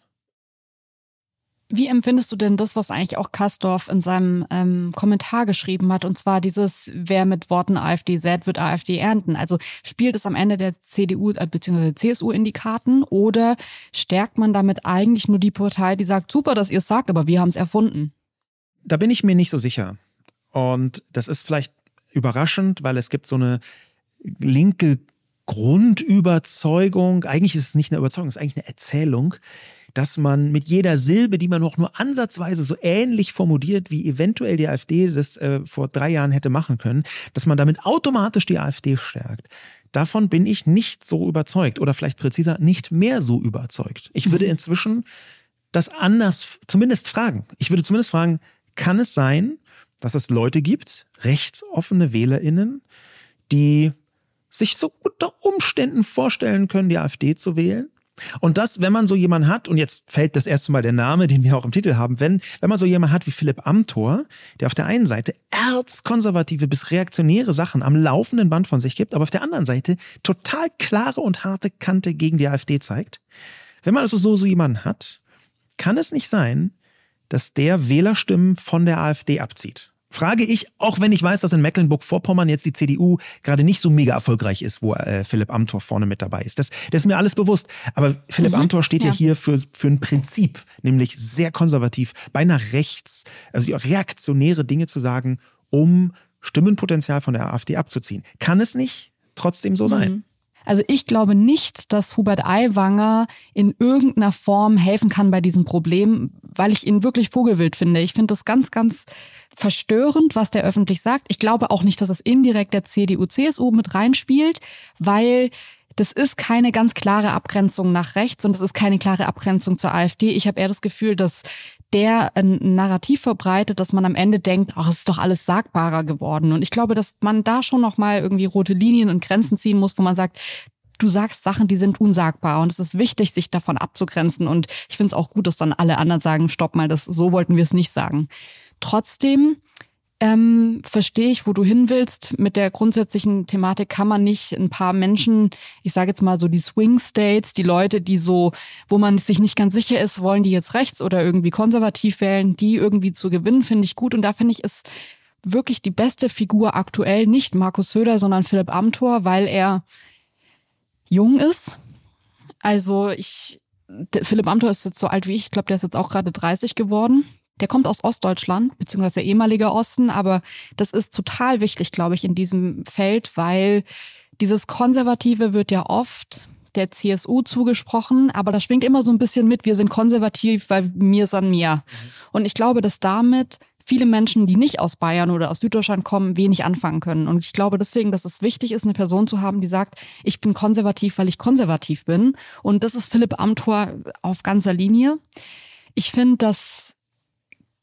Wie empfindest du denn das, was eigentlich auch Kastorf in seinem ähm, Kommentar geschrieben hat, und zwar dieses, wer mit Worten AfD sät, wird AfD ernten? Also spielt es am Ende der CDU äh, bzw. CSU in die Karten oder stärkt man damit eigentlich nur die Partei, die sagt, super, dass ihr es sagt, aber wir haben es erfunden? Da bin ich mir nicht so sicher. Und das ist vielleicht überraschend, weil es gibt so eine linke Grundüberzeugung, eigentlich ist es nicht eine Überzeugung, es ist eigentlich eine Erzählung, dass man mit jeder Silbe, die man noch nur ansatzweise so ähnlich formuliert, wie eventuell die AfD das äh, vor drei Jahren hätte machen können, dass man damit automatisch die AfD stärkt. Davon bin ich nicht so überzeugt oder vielleicht präziser nicht mehr so überzeugt. Ich würde inzwischen das anders zumindest fragen. Ich würde zumindest fragen, kann es sein, dass es Leute gibt, rechtsoffene Wählerinnen, die sich so unter Umständen vorstellen können, die AfD zu wählen, und das, wenn man so jemanden hat, und jetzt fällt das erste Mal der Name, den wir auch im Titel haben, wenn, wenn man so jemanden hat wie Philipp Amthor, der auf der einen Seite erzkonservative bis reaktionäre Sachen am laufenden Band von sich gibt, aber auf der anderen Seite total klare und harte Kante gegen die AfD zeigt. Wenn man also so, so jemanden hat, kann es nicht sein, dass der Wählerstimmen von der AfD abzieht frage ich, auch wenn ich weiß, dass in Mecklenburg-Vorpommern jetzt die CDU gerade nicht so mega erfolgreich ist, wo äh, Philipp Amthor vorne mit dabei ist. Das, das ist mir alles bewusst. Aber Philipp mhm, Amthor steht ja. ja, hier für, für ein Prinzip, nämlich sehr konservativ, beinahe rechts, also reaktionäre Dinge zu sagen, um Stimmenpotenzial von der AfD abzuziehen. Kann es nicht trotzdem so sein? Mhm. Also ich glaube nicht, dass Hubert Aiwanger in irgendeiner Form helfen kann bei diesem Problem, weil ich ihn wirklich vogelwild finde. Ich finde das ganz, ganz verstörend, was der öffentlich sagt. Ich glaube auch nicht, dass es indirekt der CDU, CSU mit reinspielt, weil das ist keine ganz klare Abgrenzung nach rechts und es ist keine klare Abgrenzung zur AfD. Ich habe eher das Gefühl, dass der ein Narrativ verbreitet, dass man am Ende denkt, ach, es ist doch alles sagbarer geworden. Und ich glaube, dass man da schon noch mal irgendwie rote Linien und Grenzen ziehen muss, wo man sagt, du sagst Sachen, die sind unsagbar und es ist wichtig, sich davon abzugrenzen. Und ich finde es auch gut, dass dann alle anderen sagen, stopp mal, das so wollten wir es nicht sagen. Trotzdem ähm, verstehe ich, wo du hin willst. Mit der grundsätzlichen Thematik kann man nicht ein paar Menschen, ich sage jetzt mal so die Swing States, die Leute, die so, wo man sich nicht ganz sicher ist, wollen die jetzt rechts oder irgendwie konservativ wählen, die irgendwie zu gewinnen, finde ich gut. Und da finde ich es wirklich die beste Figur aktuell nicht Markus Söder, sondern Philipp Amthor, weil er jung ist. Also ich, Philipp Amthor ist jetzt so alt wie ich, ich glaube, der ist jetzt auch gerade 30 geworden. Der kommt aus Ostdeutschland, beziehungsweise ehemaliger Osten, aber das ist total wichtig, glaube ich, in diesem Feld, weil dieses Konservative wird ja oft der CSU zugesprochen, aber da schwingt immer so ein bisschen mit, wir sind konservativ, weil mir ist an mir. Mhm. Und ich glaube, dass damit viele Menschen, die nicht aus Bayern oder aus Süddeutschland kommen, wenig anfangen können. Und ich glaube deswegen, dass es wichtig ist, eine Person zu haben, die sagt, ich bin konservativ, weil ich konservativ bin. Und das ist Philipp Amthor auf ganzer Linie. Ich finde, dass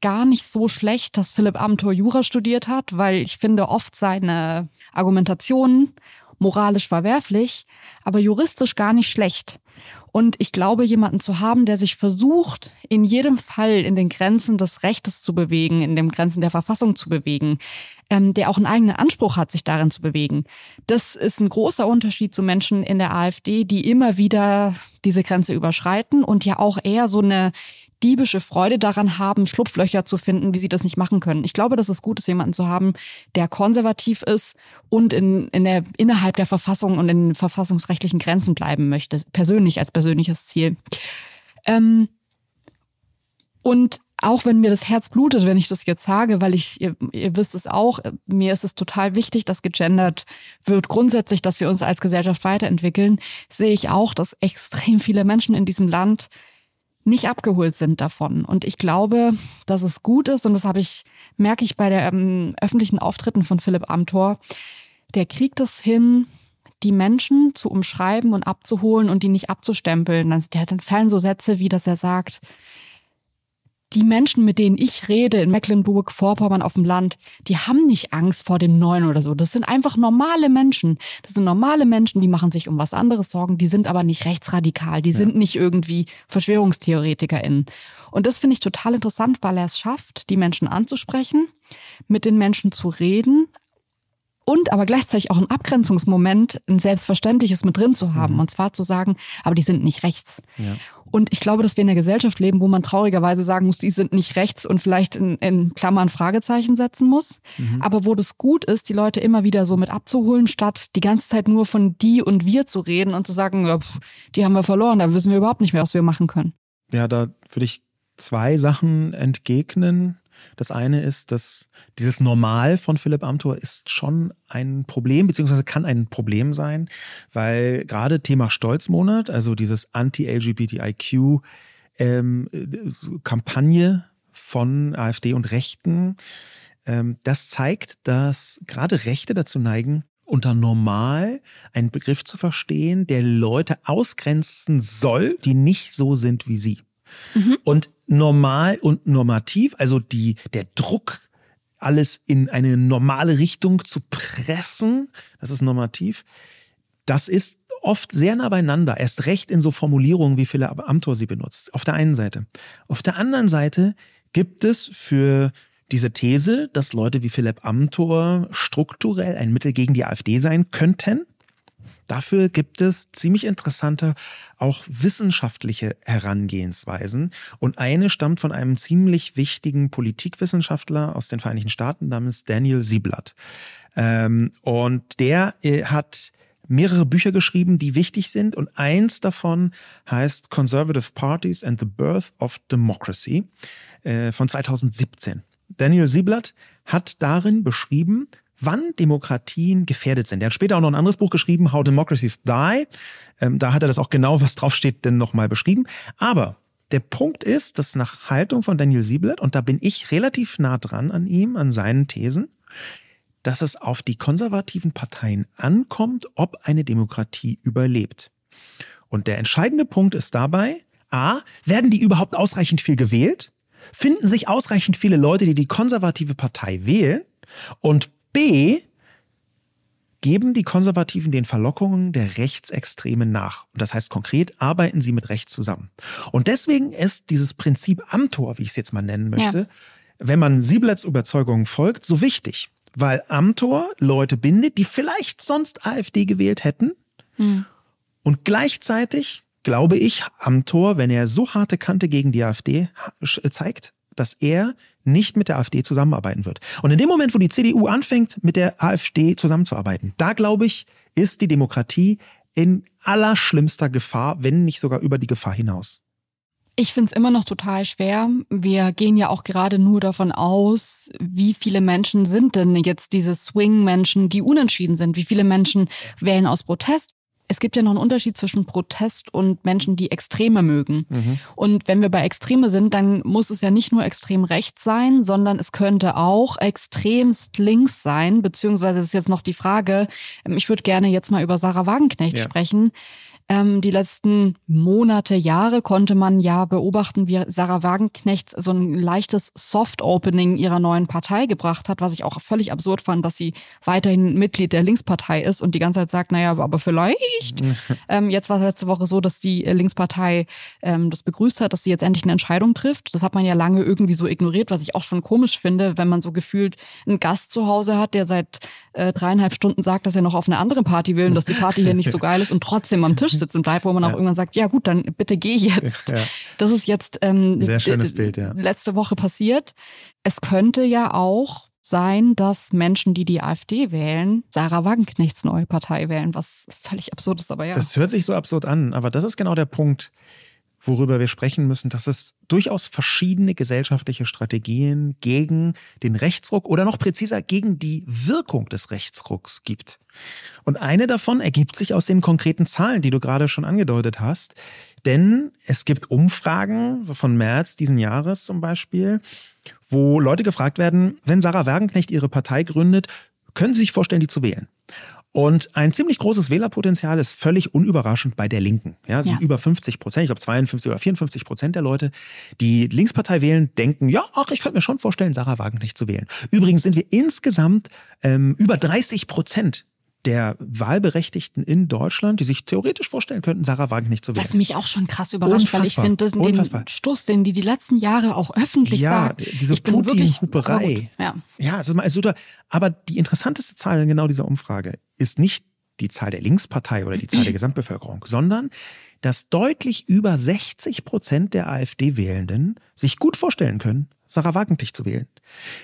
gar nicht so schlecht, dass Philipp Amthor Jura studiert hat, weil ich finde oft seine Argumentationen moralisch verwerflich, aber juristisch gar nicht schlecht. Und ich glaube, jemanden zu haben, der sich versucht, in jedem Fall in den Grenzen des Rechtes zu bewegen, in den Grenzen der Verfassung zu bewegen, ähm, der auch einen eigenen Anspruch hat, sich darin zu bewegen. Das ist ein großer Unterschied zu Menschen in der AfD, die immer wieder diese Grenze überschreiten und ja auch eher so eine diebische Freude daran haben, Schlupflöcher zu finden, wie sie das nicht machen können. Ich glaube, dass es gut ist, jemanden zu haben, der konservativ ist und in, in der, innerhalb der Verfassung und in verfassungsrechtlichen Grenzen bleiben möchte, persönlich als persönliches Ziel. Ähm, und auch wenn mir das Herz blutet, wenn ich das jetzt sage, weil ich, ihr, ihr wisst es auch, mir ist es total wichtig, dass gegendert wird. Grundsätzlich, dass wir uns als Gesellschaft weiterentwickeln, sehe ich auch, dass extrem viele Menschen in diesem Land nicht abgeholt sind davon. Und ich glaube, dass es gut ist, und das habe ich, merke ich bei der ähm, öffentlichen Auftritten von Philipp Amthor, der kriegt es hin, die Menschen zu umschreiben und abzuholen und die nicht abzustempeln. Der hat dann fallen so Sätze, wie dass er sagt, die Menschen, mit denen ich rede in Mecklenburg-Vorpommern auf dem Land, die haben nicht Angst vor dem Neuen oder so. Das sind einfach normale Menschen. Das sind normale Menschen, die machen sich um was anderes Sorgen, die sind aber nicht rechtsradikal, die ja. sind nicht irgendwie VerschwörungstheoretikerInnen. Und das finde ich total interessant, weil er es schafft, die Menschen anzusprechen, mit den Menschen zu reden, und aber gleichzeitig auch ein Abgrenzungsmoment, ein selbstverständliches mit drin zu haben. Mhm. Und zwar zu sagen, aber die sind nicht rechts. Ja. Und ich glaube, dass wir in einer Gesellschaft leben, wo man traurigerweise sagen muss, die sind nicht rechts und vielleicht in, in Klammern Fragezeichen setzen muss. Mhm. Aber wo das gut ist, die Leute immer wieder so mit abzuholen, statt die ganze Zeit nur von die und wir zu reden und zu sagen, ja, pff, die haben wir verloren, da wissen wir überhaupt nicht mehr, was wir machen können. Ja, da würde ich zwei Sachen entgegnen. Das eine ist, dass dieses Normal von Philipp Amthor ist schon ein Problem, beziehungsweise kann ein Problem sein, weil gerade Thema Stolzmonat, also dieses Anti-LGBTIQ ähm, von AfD und Rechten, ähm, das zeigt, dass gerade Rechte dazu neigen, unter normal einen Begriff zu verstehen, der Leute ausgrenzen soll, die nicht so sind wie sie. Mhm. Und normal und normativ, also die, der Druck, alles in eine normale Richtung zu pressen, das ist normativ, das ist oft sehr nah beieinander, erst recht in so Formulierungen, wie Philipp Amthor sie benutzt. Auf der einen Seite. Auf der anderen Seite gibt es für diese These, dass Leute wie Philipp Amthor strukturell ein Mittel gegen die AfD sein könnten, Dafür gibt es ziemlich interessante, auch wissenschaftliche Herangehensweisen. Und eine stammt von einem ziemlich wichtigen Politikwissenschaftler aus den Vereinigten Staaten namens Daniel Sieblatt. Ähm, und der äh, hat mehrere Bücher geschrieben, die wichtig sind. Und eins davon heißt Conservative Parties and the Birth of Democracy äh, von 2017. Daniel Sieblatt hat darin beschrieben, wann Demokratien gefährdet sind. Er hat später auch noch ein anderes Buch geschrieben, How Democracies Die. Ähm, da hat er das auch genau, was draufsteht, denn nochmal beschrieben. Aber der Punkt ist, dass nach Haltung von Daniel Sieblet, und da bin ich relativ nah dran an ihm, an seinen Thesen, dass es auf die konservativen Parteien ankommt, ob eine Demokratie überlebt. Und der entscheidende Punkt ist dabei, a, werden die überhaupt ausreichend viel gewählt? Finden sich ausreichend viele Leute, die die konservative Partei wählen? Und B, geben die Konservativen den Verlockungen der Rechtsextremen nach. Und das heißt konkret, arbeiten sie mit rechts zusammen. Und deswegen ist dieses Prinzip Amtor, wie ich es jetzt mal nennen möchte, ja. wenn man Sieblets Überzeugungen folgt, so wichtig. Weil Amtor Leute bindet, die vielleicht sonst AfD gewählt hätten. Hm. Und gleichzeitig glaube ich, Amtor, wenn er so harte Kante gegen die AfD zeigt, dass er nicht mit der AfD zusammenarbeiten wird. Und in dem Moment, wo die CDU anfängt, mit der AfD zusammenzuarbeiten, da glaube ich, ist die Demokratie in allerschlimmster Gefahr, wenn nicht sogar über die Gefahr hinaus. Ich finde es immer noch total schwer. Wir gehen ja auch gerade nur davon aus, wie viele Menschen sind denn jetzt diese Swing-Menschen, die unentschieden sind? Wie viele Menschen wählen aus Protest? Es gibt ja noch einen Unterschied zwischen Protest und Menschen, die Extreme mögen. Mhm. Und wenn wir bei Extreme sind, dann muss es ja nicht nur extrem rechts sein, sondern es könnte auch extremst links sein, beziehungsweise ist jetzt noch die Frage, ähm, ich würde gerne jetzt mal über Sarah Wagenknecht ja. sprechen. Ähm, die letzten Monate, Jahre konnte man ja beobachten, wie Sarah Wagenknecht so ein leichtes Soft-Opening ihrer neuen Partei gebracht hat, was ich auch völlig absurd fand, dass sie weiterhin Mitglied der Linkspartei ist und die ganze Zeit sagt, naja, aber vielleicht. ähm, jetzt war es letzte Woche so, dass die Linkspartei ähm, das begrüßt hat, dass sie jetzt endlich eine Entscheidung trifft. Das hat man ja lange irgendwie so ignoriert, was ich auch schon komisch finde, wenn man so gefühlt einen Gast zu Hause hat, der seit äh, dreieinhalb Stunden sagt, dass er noch auf eine andere Party will und dass die Party hier nicht so geil ist und trotzdem am Tisch sitzen bleibt, wo man auch irgendwann sagt, ja gut, dann bitte geh jetzt. Ja. Das ist jetzt ähm, Sehr schönes Bild, ja. letzte Woche passiert. Es könnte ja auch sein, dass Menschen, die die AfD wählen, Sarah Wagenknechts neue Partei wählen, was völlig absurd ist, aber ja. Das hört sich so absurd an, aber das ist genau der Punkt. Worüber wir sprechen müssen, dass es durchaus verschiedene gesellschaftliche Strategien gegen den Rechtsruck oder noch präziser gegen die Wirkung des Rechtsrucks gibt. Und eine davon ergibt sich aus den konkreten Zahlen, die du gerade schon angedeutet hast. Denn es gibt Umfragen von März diesen Jahres zum Beispiel, wo Leute gefragt werden, wenn Sarah Wagenknecht ihre Partei gründet, können Sie sich vorstellen, die zu wählen? Und ein ziemlich großes Wählerpotenzial ist völlig unüberraschend bei der Linken. Ja, sind ja. über 50 Prozent, ich glaube 52 oder 54 Prozent der Leute, die Linkspartei wählen, denken, ja, ach, ich könnte mir schon vorstellen, Sarah Wagenknecht zu wählen. Übrigens sind wir insgesamt ähm, über 30 Prozent der Wahlberechtigten in Deutschland, die sich theoretisch vorstellen könnten, Sarah Wagenknecht zu wählen. Was mich auch schon krass überrascht, Unfassbar. weil ich finde, den Unfassbar. Stoß, den die die letzten Jahre auch öffentlich ja, sagt. Ja, diese Putin-Huperei. Ja, ja es ist mal also, aber die interessanteste Zahl in genau dieser Umfrage ist nicht die Zahl der Linkspartei oder die Zahl der Gesamtbevölkerung, sondern dass deutlich über 60 Prozent der AfD-Wählenden sich gut vorstellen können, Sarah Wagenknecht zu wählen.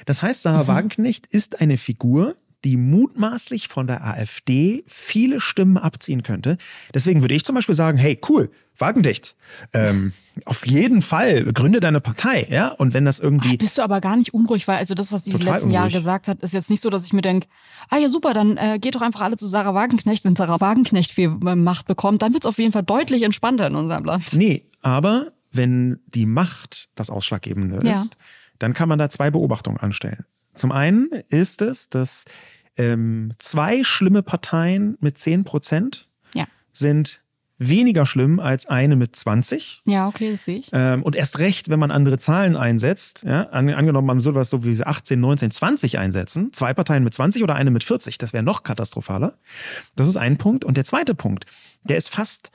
Das heißt, Sarah mhm. Wagenknecht ist eine Figur, die mutmaßlich von der AfD viele Stimmen abziehen könnte. Deswegen würde ich zum Beispiel sagen, hey, cool, Wagendicht. Ähm, auf jeden Fall, gründe deine Partei, ja. Und wenn das irgendwie. Ach, bist du aber gar nicht unruhig, weil also das, was sie die letzten unruhig. Jahre gesagt hat, ist jetzt nicht so, dass ich mir denke, ah ja, super, dann äh, geht doch einfach alle zu Sarah Wagenknecht. Wenn Sarah Wagenknecht viel äh, Macht bekommt, dann wird es auf jeden Fall deutlich entspannter in unserem Land. Nee, aber wenn die Macht das Ausschlaggebende ja. ist, dann kann man da zwei Beobachtungen anstellen. Zum einen ist es, dass ähm, zwei schlimme Parteien mit 10 Prozent ja. sind weniger schlimm als eine mit 20. Ja, okay, das sehe ich. Ähm, und erst recht, wenn man andere Zahlen einsetzt, ja, an, angenommen, man soll was so wie 18, 19, 20 einsetzen, zwei Parteien mit 20 oder eine mit 40, das wäre noch katastrophaler. Das ist ein Punkt. Und der zweite Punkt, der ist fast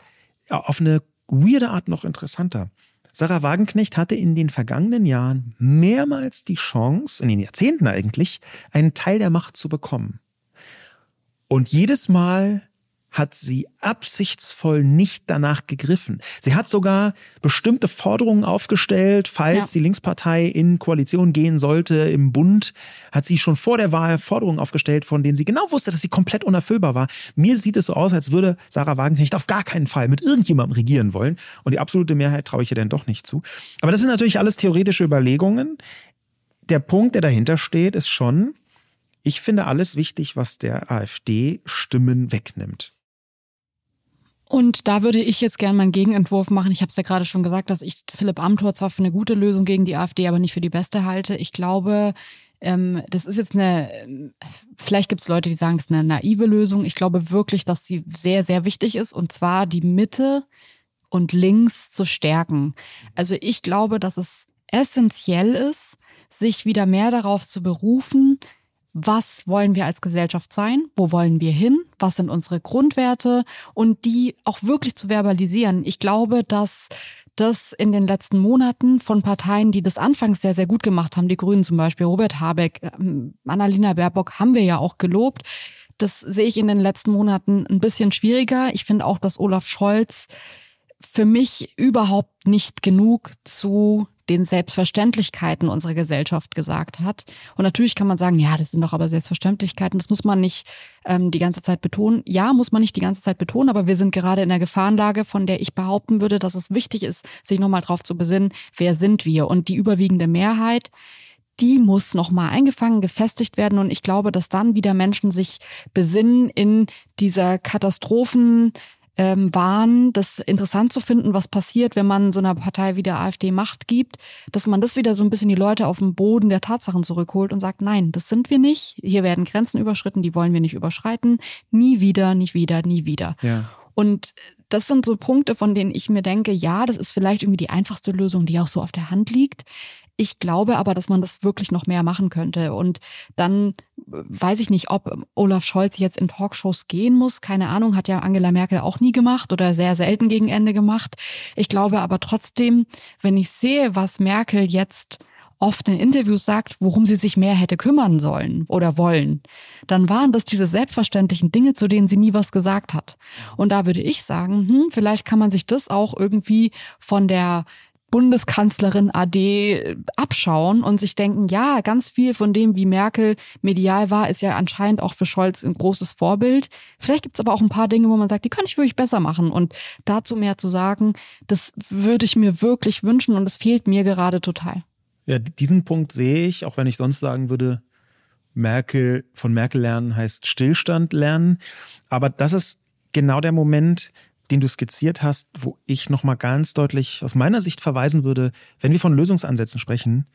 auf eine weirde Art noch interessanter. Sarah Wagenknecht hatte in den vergangenen Jahren mehrmals die Chance, in den Jahrzehnten eigentlich, einen Teil der Macht zu bekommen. Und jedes Mal hat sie absichtsvoll nicht danach gegriffen. Sie hat sogar bestimmte Forderungen aufgestellt, falls ja. die Linkspartei in Koalition gehen sollte im Bund, hat sie schon vor der Wahl Forderungen aufgestellt, von denen sie genau wusste, dass sie komplett unerfüllbar war. Mir sieht es so aus, als würde Sarah Wagenknecht auf gar keinen Fall mit irgendjemandem regieren wollen. Und die absolute Mehrheit traue ich ihr denn doch nicht zu. Aber das sind natürlich alles theoretische Überlegungen. Der Punkt, der dahinter steht, ist schon, ich finde alles wichtig, was der AfD Stimmen wegnimmt. Und da würde ich jetzt gerne meinen Gegenentwurf machen. Ich habe es ja gerade schon gesagt, dass ich Philipp Amthor zwar für eine gute Lösung gegen die AfD, aber nicht für die beste halte. Ich glaube, ähm, das ist jetzt eine, vielleicht gibt es Leute, die sagen, es ist eine naive Lösung. Ich glaube wirklich, dass sie sehr, sehr wichtig ist. Und zwar die Mitte und links zu stärken. Also ich glaube, dass es essentiell ist, sich wieder mehr darauf zu berufen, was wollen wir als Gesellschaft sein, wo wollen wir hin, was sind unsere Grundwerte und die auch wirklich zu verbalisieren. Ich glaube, dass das in den letzten Monaten von Parteien, die das anfangs sehr, sehr gut gemacht haben, die Grünen zum Beispiel, Robert Habeck, ähm, Annalena Baerbock, haben wir ja auch gelobt. Das sehe ich in den letzten Monaten ein bisschen schwieriger. Ich finde auch, dass Olaf Scholz für mich überhaupt nicht genug zu den Selbstverständlichkeiten unserer Gesellschaft gesagt hat. Und natürlich kann man sagen, ja, das sind doch aber Selbstverständlichkeiten, das muss man nicht ähm, die ganze Zeit betonen. Ja, muss man nicht die ganze Zeit betonen, aber wir sind gerade in der Gefahrenlage, von der ich behaupten würde, dass es wichtig ist, sich nochmal drauf zu besinnen, wer sind wir? Und die überwiegende Mehrheit, die muss nochmal eingefangen, gefestigt werden. Und ich glaube, dass dann wieder Menschen sich besinnen in dieser Katastrophen, ähm, waren, das interessant zu finden, was passiert, wenn man so einer Partei wie der AfD Macht gibt, dass man das wieder so ein bisschen die Leute auf den Boden der Tatsachen zurückholt und sagt, nein, das sind wir nicht. Hier werden Grenzen überschritten, die wollen wir nicht überschreiten. Nie wieder, nicht wieder, nie wieder. Ja. Und das sind so Punkte, von denen ich mir denke, ja, das ist vielleicht irgendwie die einfachste Lösung, die auch so auf der Hand liegt. Ich glaube aber, dass man das wirklich noch mehr machen könnte. Und dann äh, weiß ich nicht, ob Olaf Scholz jetzt in Talkshows gehen muss. Keine Ahnung, hat ja Angela Merkel auch nie gemacht oder sehr selten gegen Ende gemacht. Ich glaube aber trotzdem, wenn ich sehe, was Merkel jetzt oft in Interviews sagt, worum sie sich mehr hätte kümmern sollen oder wollen, dann waren das diese selbstverständlichen Dinge, zu denen sie nie was gesagt hat. Und da würde ich sagen, hm, vielleicht kann man sich das auch irgendwie von der Bundeskanzlerin AD abschauen und sich denken, ja, ganz viel von dem, wie Merkel medial war, ist ja anscheinend auch für Scholz ein großes Vorbild. Vielleicht gibt es aber auch ein paar Dinge, wo man sagt, die könnte ich wirklich besser machen. Und dazu mehr zu sagen, das würde ich mir wirklich wünschen und es fehlt mir gerade total. Ja, diesen Punkt sehe ich, auch wenn ich sonst sagen würde, Merkel, von Merkel lernen heißt Stillstand lernen. Aber das ist genau der Moment, den du skizziert hast, wo ich nochmal ganz deutlich aus meiner Sicht verweisen würde, wenn wir von Lösungsansätzen sprechen,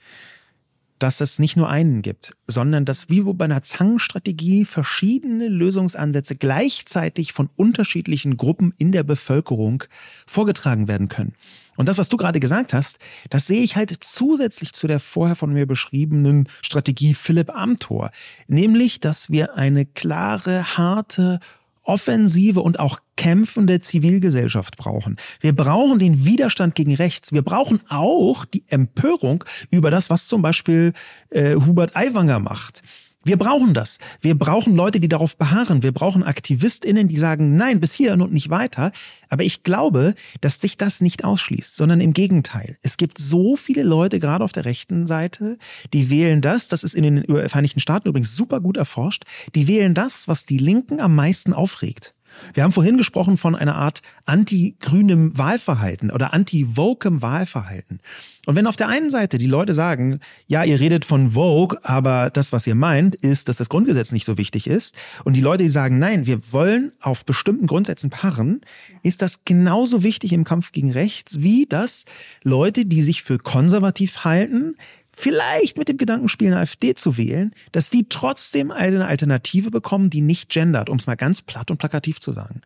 dass es nicht nur einen gibt, sondern dass wie bei einer Zangenstrategie verschiedene Lösungsansätze gleichzeitig von unterschiedlichen Gruppen in der Bevölkerung vorgetragen werden können. Und das, was du gerade gesagt hast, das sehe ich halt zusätzlich zu der vorher von mir beschriebenen Strategie Philipp Amthor. Nämlich, dass wir eine klare, harte, offensive und auch kämpfende Zivilgesellschaft brauchen. Wir brauchen den Widerstand gegen rechts. Wir brauchen auch die Empörung über das, was zum Beispiel äh, Hubert Aiwanger macht. Wir brauchen das. Wir brauchen Leute, die darauf beharren. Wir brauchen AktivistInnen, die sagen, nein, bis hier und nicht weiter. Aber ich glaube, dass sich das nicht ausschließt, sondern im Gegenteil. Es gibt so viele Leute, gerade auf der rechten Seite, die wählen das, das ist in den Vereinigten Staaten übrigens super gut erforscht, die wählen das, was die Linken am meisten aufregt. Wir haben vorhin gesprochen von einer Art anti-grünem Wahlverhalten oder anti-vokem Wahlverhalten. Und wenn auf der einen Seite die Leute sagen, ja, ihr redet von Vogue, aber das, was ihr meint, ist, dass das Grundgesetz nicht so wichtig ist, und die Leute, die sagen, nein, wir wollen auf bestimmten Grundsätzen paaren, ist das genauso wichtig im Kampf gegen rechts, wie dass Leute, die sich für konservativ halten, vielleicht mit dem Gedanken spielen, AfD zu wählen, dass die trotzdem eine Alternative bekommen, die nicht gendert, um es mal ganz platt und plakativ zu sagen.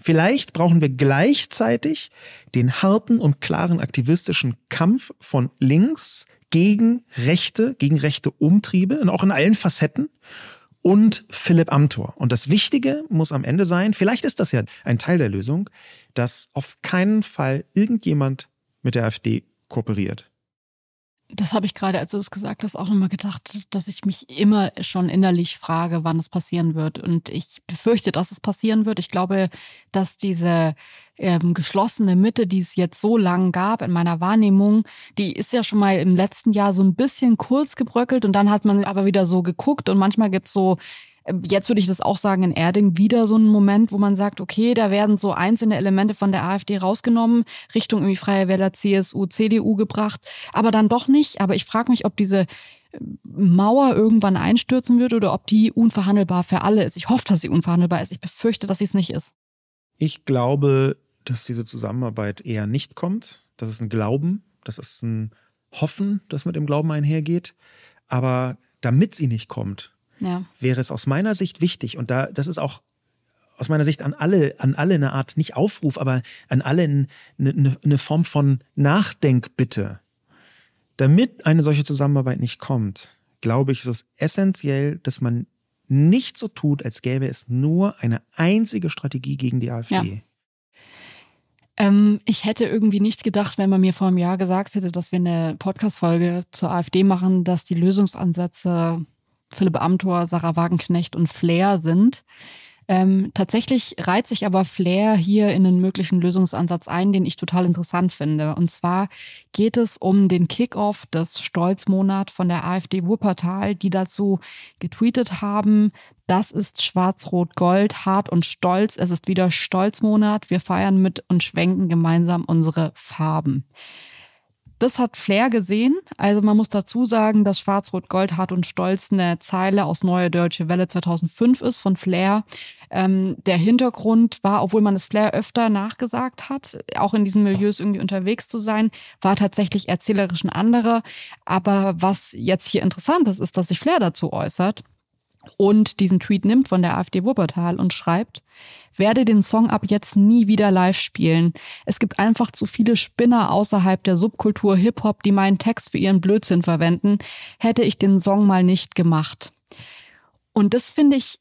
Vielleicht brauchen wir gleichzeitig den harten und klaren aktivistischen Kampf von links gegen Rechte, gegen rechte Umtriebe und auch in allen Facetten und Philipp Amthor. Und das Wichtige muss am Ende sein, vielleicht ist das ja ein Teil der Lösung, dass auf keinen Fall irgendjemand mit der AfD kooperiert. Das habe ich gerade, als du das gesagt hast, auch nochmal gedacht, dass ich mich immer schon innerlich frage, wann es passieren wird. Und ich befürchte, dass es passieren wird. Ich glaube, dass diese ähm, geschlossene Mitte, die es jetzt so lang gab in meiner Wahrnehmung, die ist ja schon mal im letzten Jahr so ein bisschen kurz gebröckelt und dann hat man aber wieder so geguckt und manchmal gibt's so Jetzt würde ich das auch sagen, in Erding wieder so ein Moment, wo man sagt, okay, da werden so einzelne Elemente von der AfD rausgenommen, Richtung irgendwie Freie Wähler, CSU, CDU gebracht, aber dann doch nicht. Aber ich frage mich, ob diese äh, Mauer irgendwann einstürzen wird oder ob die unverhandelbar für alle ist. Ich hoffe, dass sie unverhandelbar ist. Ich befürchte, dass sie es nicht ist. Ich glaube, dass diese Zusammenarbeit eher nicht kommt. Das ist ein Glauben, das ist ein Hoffen, das mit dem Glauben einhergeht. Aber damit sie nicht kommt, ja. wäre es aus meiner Sicht wichtig, und da, das ist auch aus meiner Sicht an alle, an alle eine Art, nicht Aufruf, aber an alle eine, eine, eine Form von Nachdenkbitte. Damit eine solche Zusammenarbeit nicht kommt, glaube ich, ist es essentiell, dass man nicht so tut, als gäbe es nur eine einzige Strategie gegen die AfD. Ja. Ähm, ich hätte irgendwie nicht gedacht, wenn man mir vor einem Jahr gesagt hätte, dass wir eine Podcast-Folge zur AfD machen, dass die Lösungsansätze Philipp Amthor, Sarah Wagenknecht und Flair sind. Ähm, tatsächlich reiht sich aber Flair hier in einen möglichen Lösungsansatz ein, den ich total interessant finde. Und zwar geht es um den Kickoff des Stolzmonat von der AfD Wuppertal, die dazu getweetet haben, das ist Schwarz-Rot-Gold, hart und stolz. Es ist wieder Stolzmonat. Wir feiern mit und schwenken gemeinsam unsere Farben. Das hat Flair gesehen. Also man muss dazu sagen, dass Schwarz-Rot-Gold hart und stolz eine Zeile aus Neue Deutsche Welle 2005 ist von Flair. Ähm, der Hintergrund war, obwohl man es Flair öfter nachgesagt hat, auch in diesen Milieus irgendwie unterwegs zu sein, war tatsächlich erzählerisch ein anderer. Aber was jetzt hier interessant ist, ist, dass sich Flair dazu äußert und diesen Tweet nimmt von der AfD Wuppertal und schreibt, werde den Song ab jetzt nie wieder live spielen. Es gibt einfach zu viele Spinner außerhalb der Subkultur Hip-Hop, die meinen Text für ihren Blödsinn verwenden. Hätte ich den Song mal nicht gemacht. Und das finde ich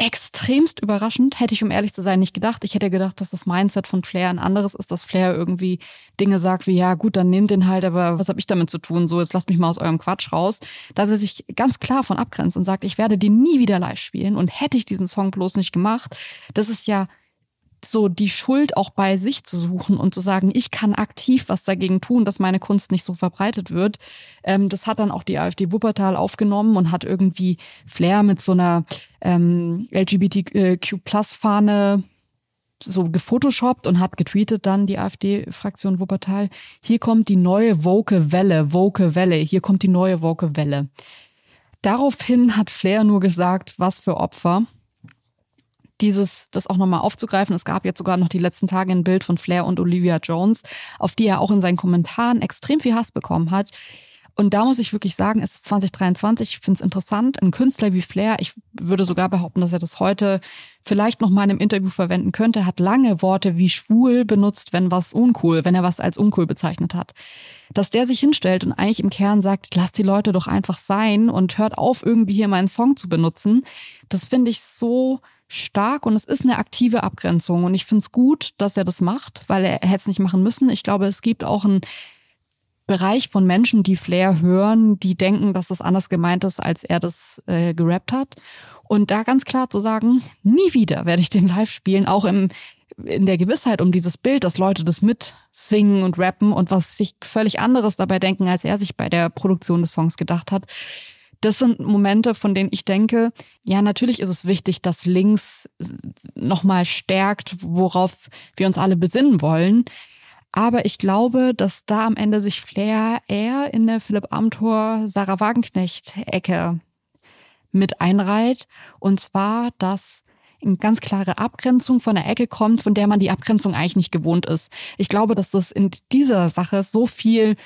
extremst überraschend. Hätte ich, um ehrlich zu sein, nicht gedacht. Ich hätte gedacht, dass das Mindset von Flair ein anderes ist, dass Flair irgendwie Dinge sagt wie, ja gut, dann nehmt den halt, aber was habe ich damit zu tun? So, jetzt lasst mich mal aus eurem Quatsch raus. Dass er sich ganz klar von abgrenzt und sagt, ich werde den nie wieder live spielen und hätte ich diesen Song bloß nicht gemacht, das ist ja so die Schuld auch bei sich zu suchen und zu sagen, ich kann aktiv was dagegen tun, dass meine Kunst nicht so verbreitet wird. Ähm, das hat dann auch die AfD Wuppertal aufgenommen und hat irgendwie Flair mit so einer ähm, LGBTQ-Plus-Fahne so gefotoshoppt und hat getweetet dann die AfD-Fraktion Wuppertal. Hier kommt die neue Woke Welle, Woke Welle, hier kommt die neue Woke Welle. Daraufhin hat Flair nur gesagt, was für Opfer dieses, das auch nochmal aufzugreifen. Es gab jetzt sogar noch die letzten Tage ein Bild von Flair und Olivia Jones, auf die er auch in seinen Kommentaren extrem viel Hass bekommen hat. Und da muss ich wirklich sagen, es ist 2023, ich finde es interessant, ein Künstler wie Flair, ich würde sogar behaupten, dass er das heute vielleicht noch mal in einem Interview verwenden könnte, hat lange Worte wie schwul benutzt, wenn was uncool, wenn er was als uncool bezeichnet hat. Dass der sich hinstellt und eigentlich im Kern sagt, lass die Leute doch einfach sein und hört auf, irgendwie hier meinen Song zu benutzen, das finde ich so stark und es ist eine aktive Abgrenzung. Und ich finde es gut, dass er das macht, weil er, hätte es nicht machen müssen. Ich glaube, es gibt auch einen Bereich von Menschen, die Flair hören, die denken, dass das anders gemeint ist, als er das äh, gerappt hat. Und da ganz klar zu sagen, nie wieder werde ich den live spielen, auch im, in der Gewissheit um dieses Bild, dass Leute das mitsingen und rappen und was sich völlig anderes dabei denken, als er sich bei der Produktion des Songs gedacht hat das sind Momente, von denen ich denke, ja, natürlich ist es wichtig, dass links nochmal stärkt, worauf wir uns alle besinnen wollen. Aber ich glaube, dass da am Ende sich Flair eher in der Philipp Amthor, Sarah Wagenknecht-Ecke mit einreiht. Und zwar, dass eine ganz klare Abgrenzung von der Ecke kommt, von der man die Abgrenzung eigentlich nicht gewohnt ist. Ich glaube, dass das in dieser Sache so viel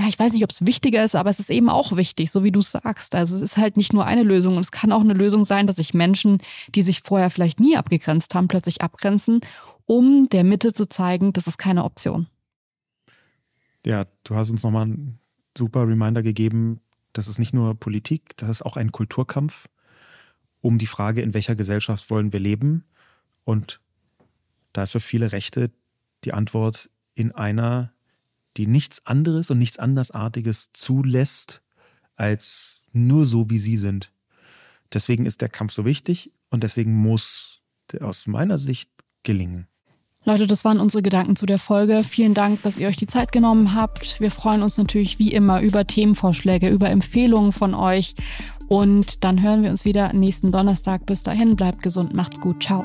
ja, ich weiß nicht, ob es wichtiger ist, aber es ist eben auch wichtig, so wie du sagst. Also es ist halt nicht nur eine Lösung und es kann auch eine Lösung sein, dass sich Menschen, die sich vorher vielleicht nie abgegrenzt haben, plötzlich abgrenzen, um der Mitte zu zeigen, das ist keine Option. Ja, du hast uns nochmal einen super Reminder gegeben, das ist nicht nur Politik, das ist auch ein Kulturkampf um die Frage, in welcher Gesellschaft wollen wir leben. Und da ist für viele Rechte die Antwort in einer die nichts anderes und nichts andersartiges zulässt, als nur so, wie sie sind. Deswegen ist der Kampf so wichtig und deswegen muss der aus meiner Sicht gelingen. Leute, das waren unsere Gedanken zu der Folge. Vielen Dank, dass ihr euch die Zeit genommen habt. Wir freuen uns natürlich wie immer über Themenvorschläge, über Empfehlungen von euch. Und dann hören wir uns wieder nächsten Donnerstag. Bis dahin, bleibt gesund, macht's gut, ciao.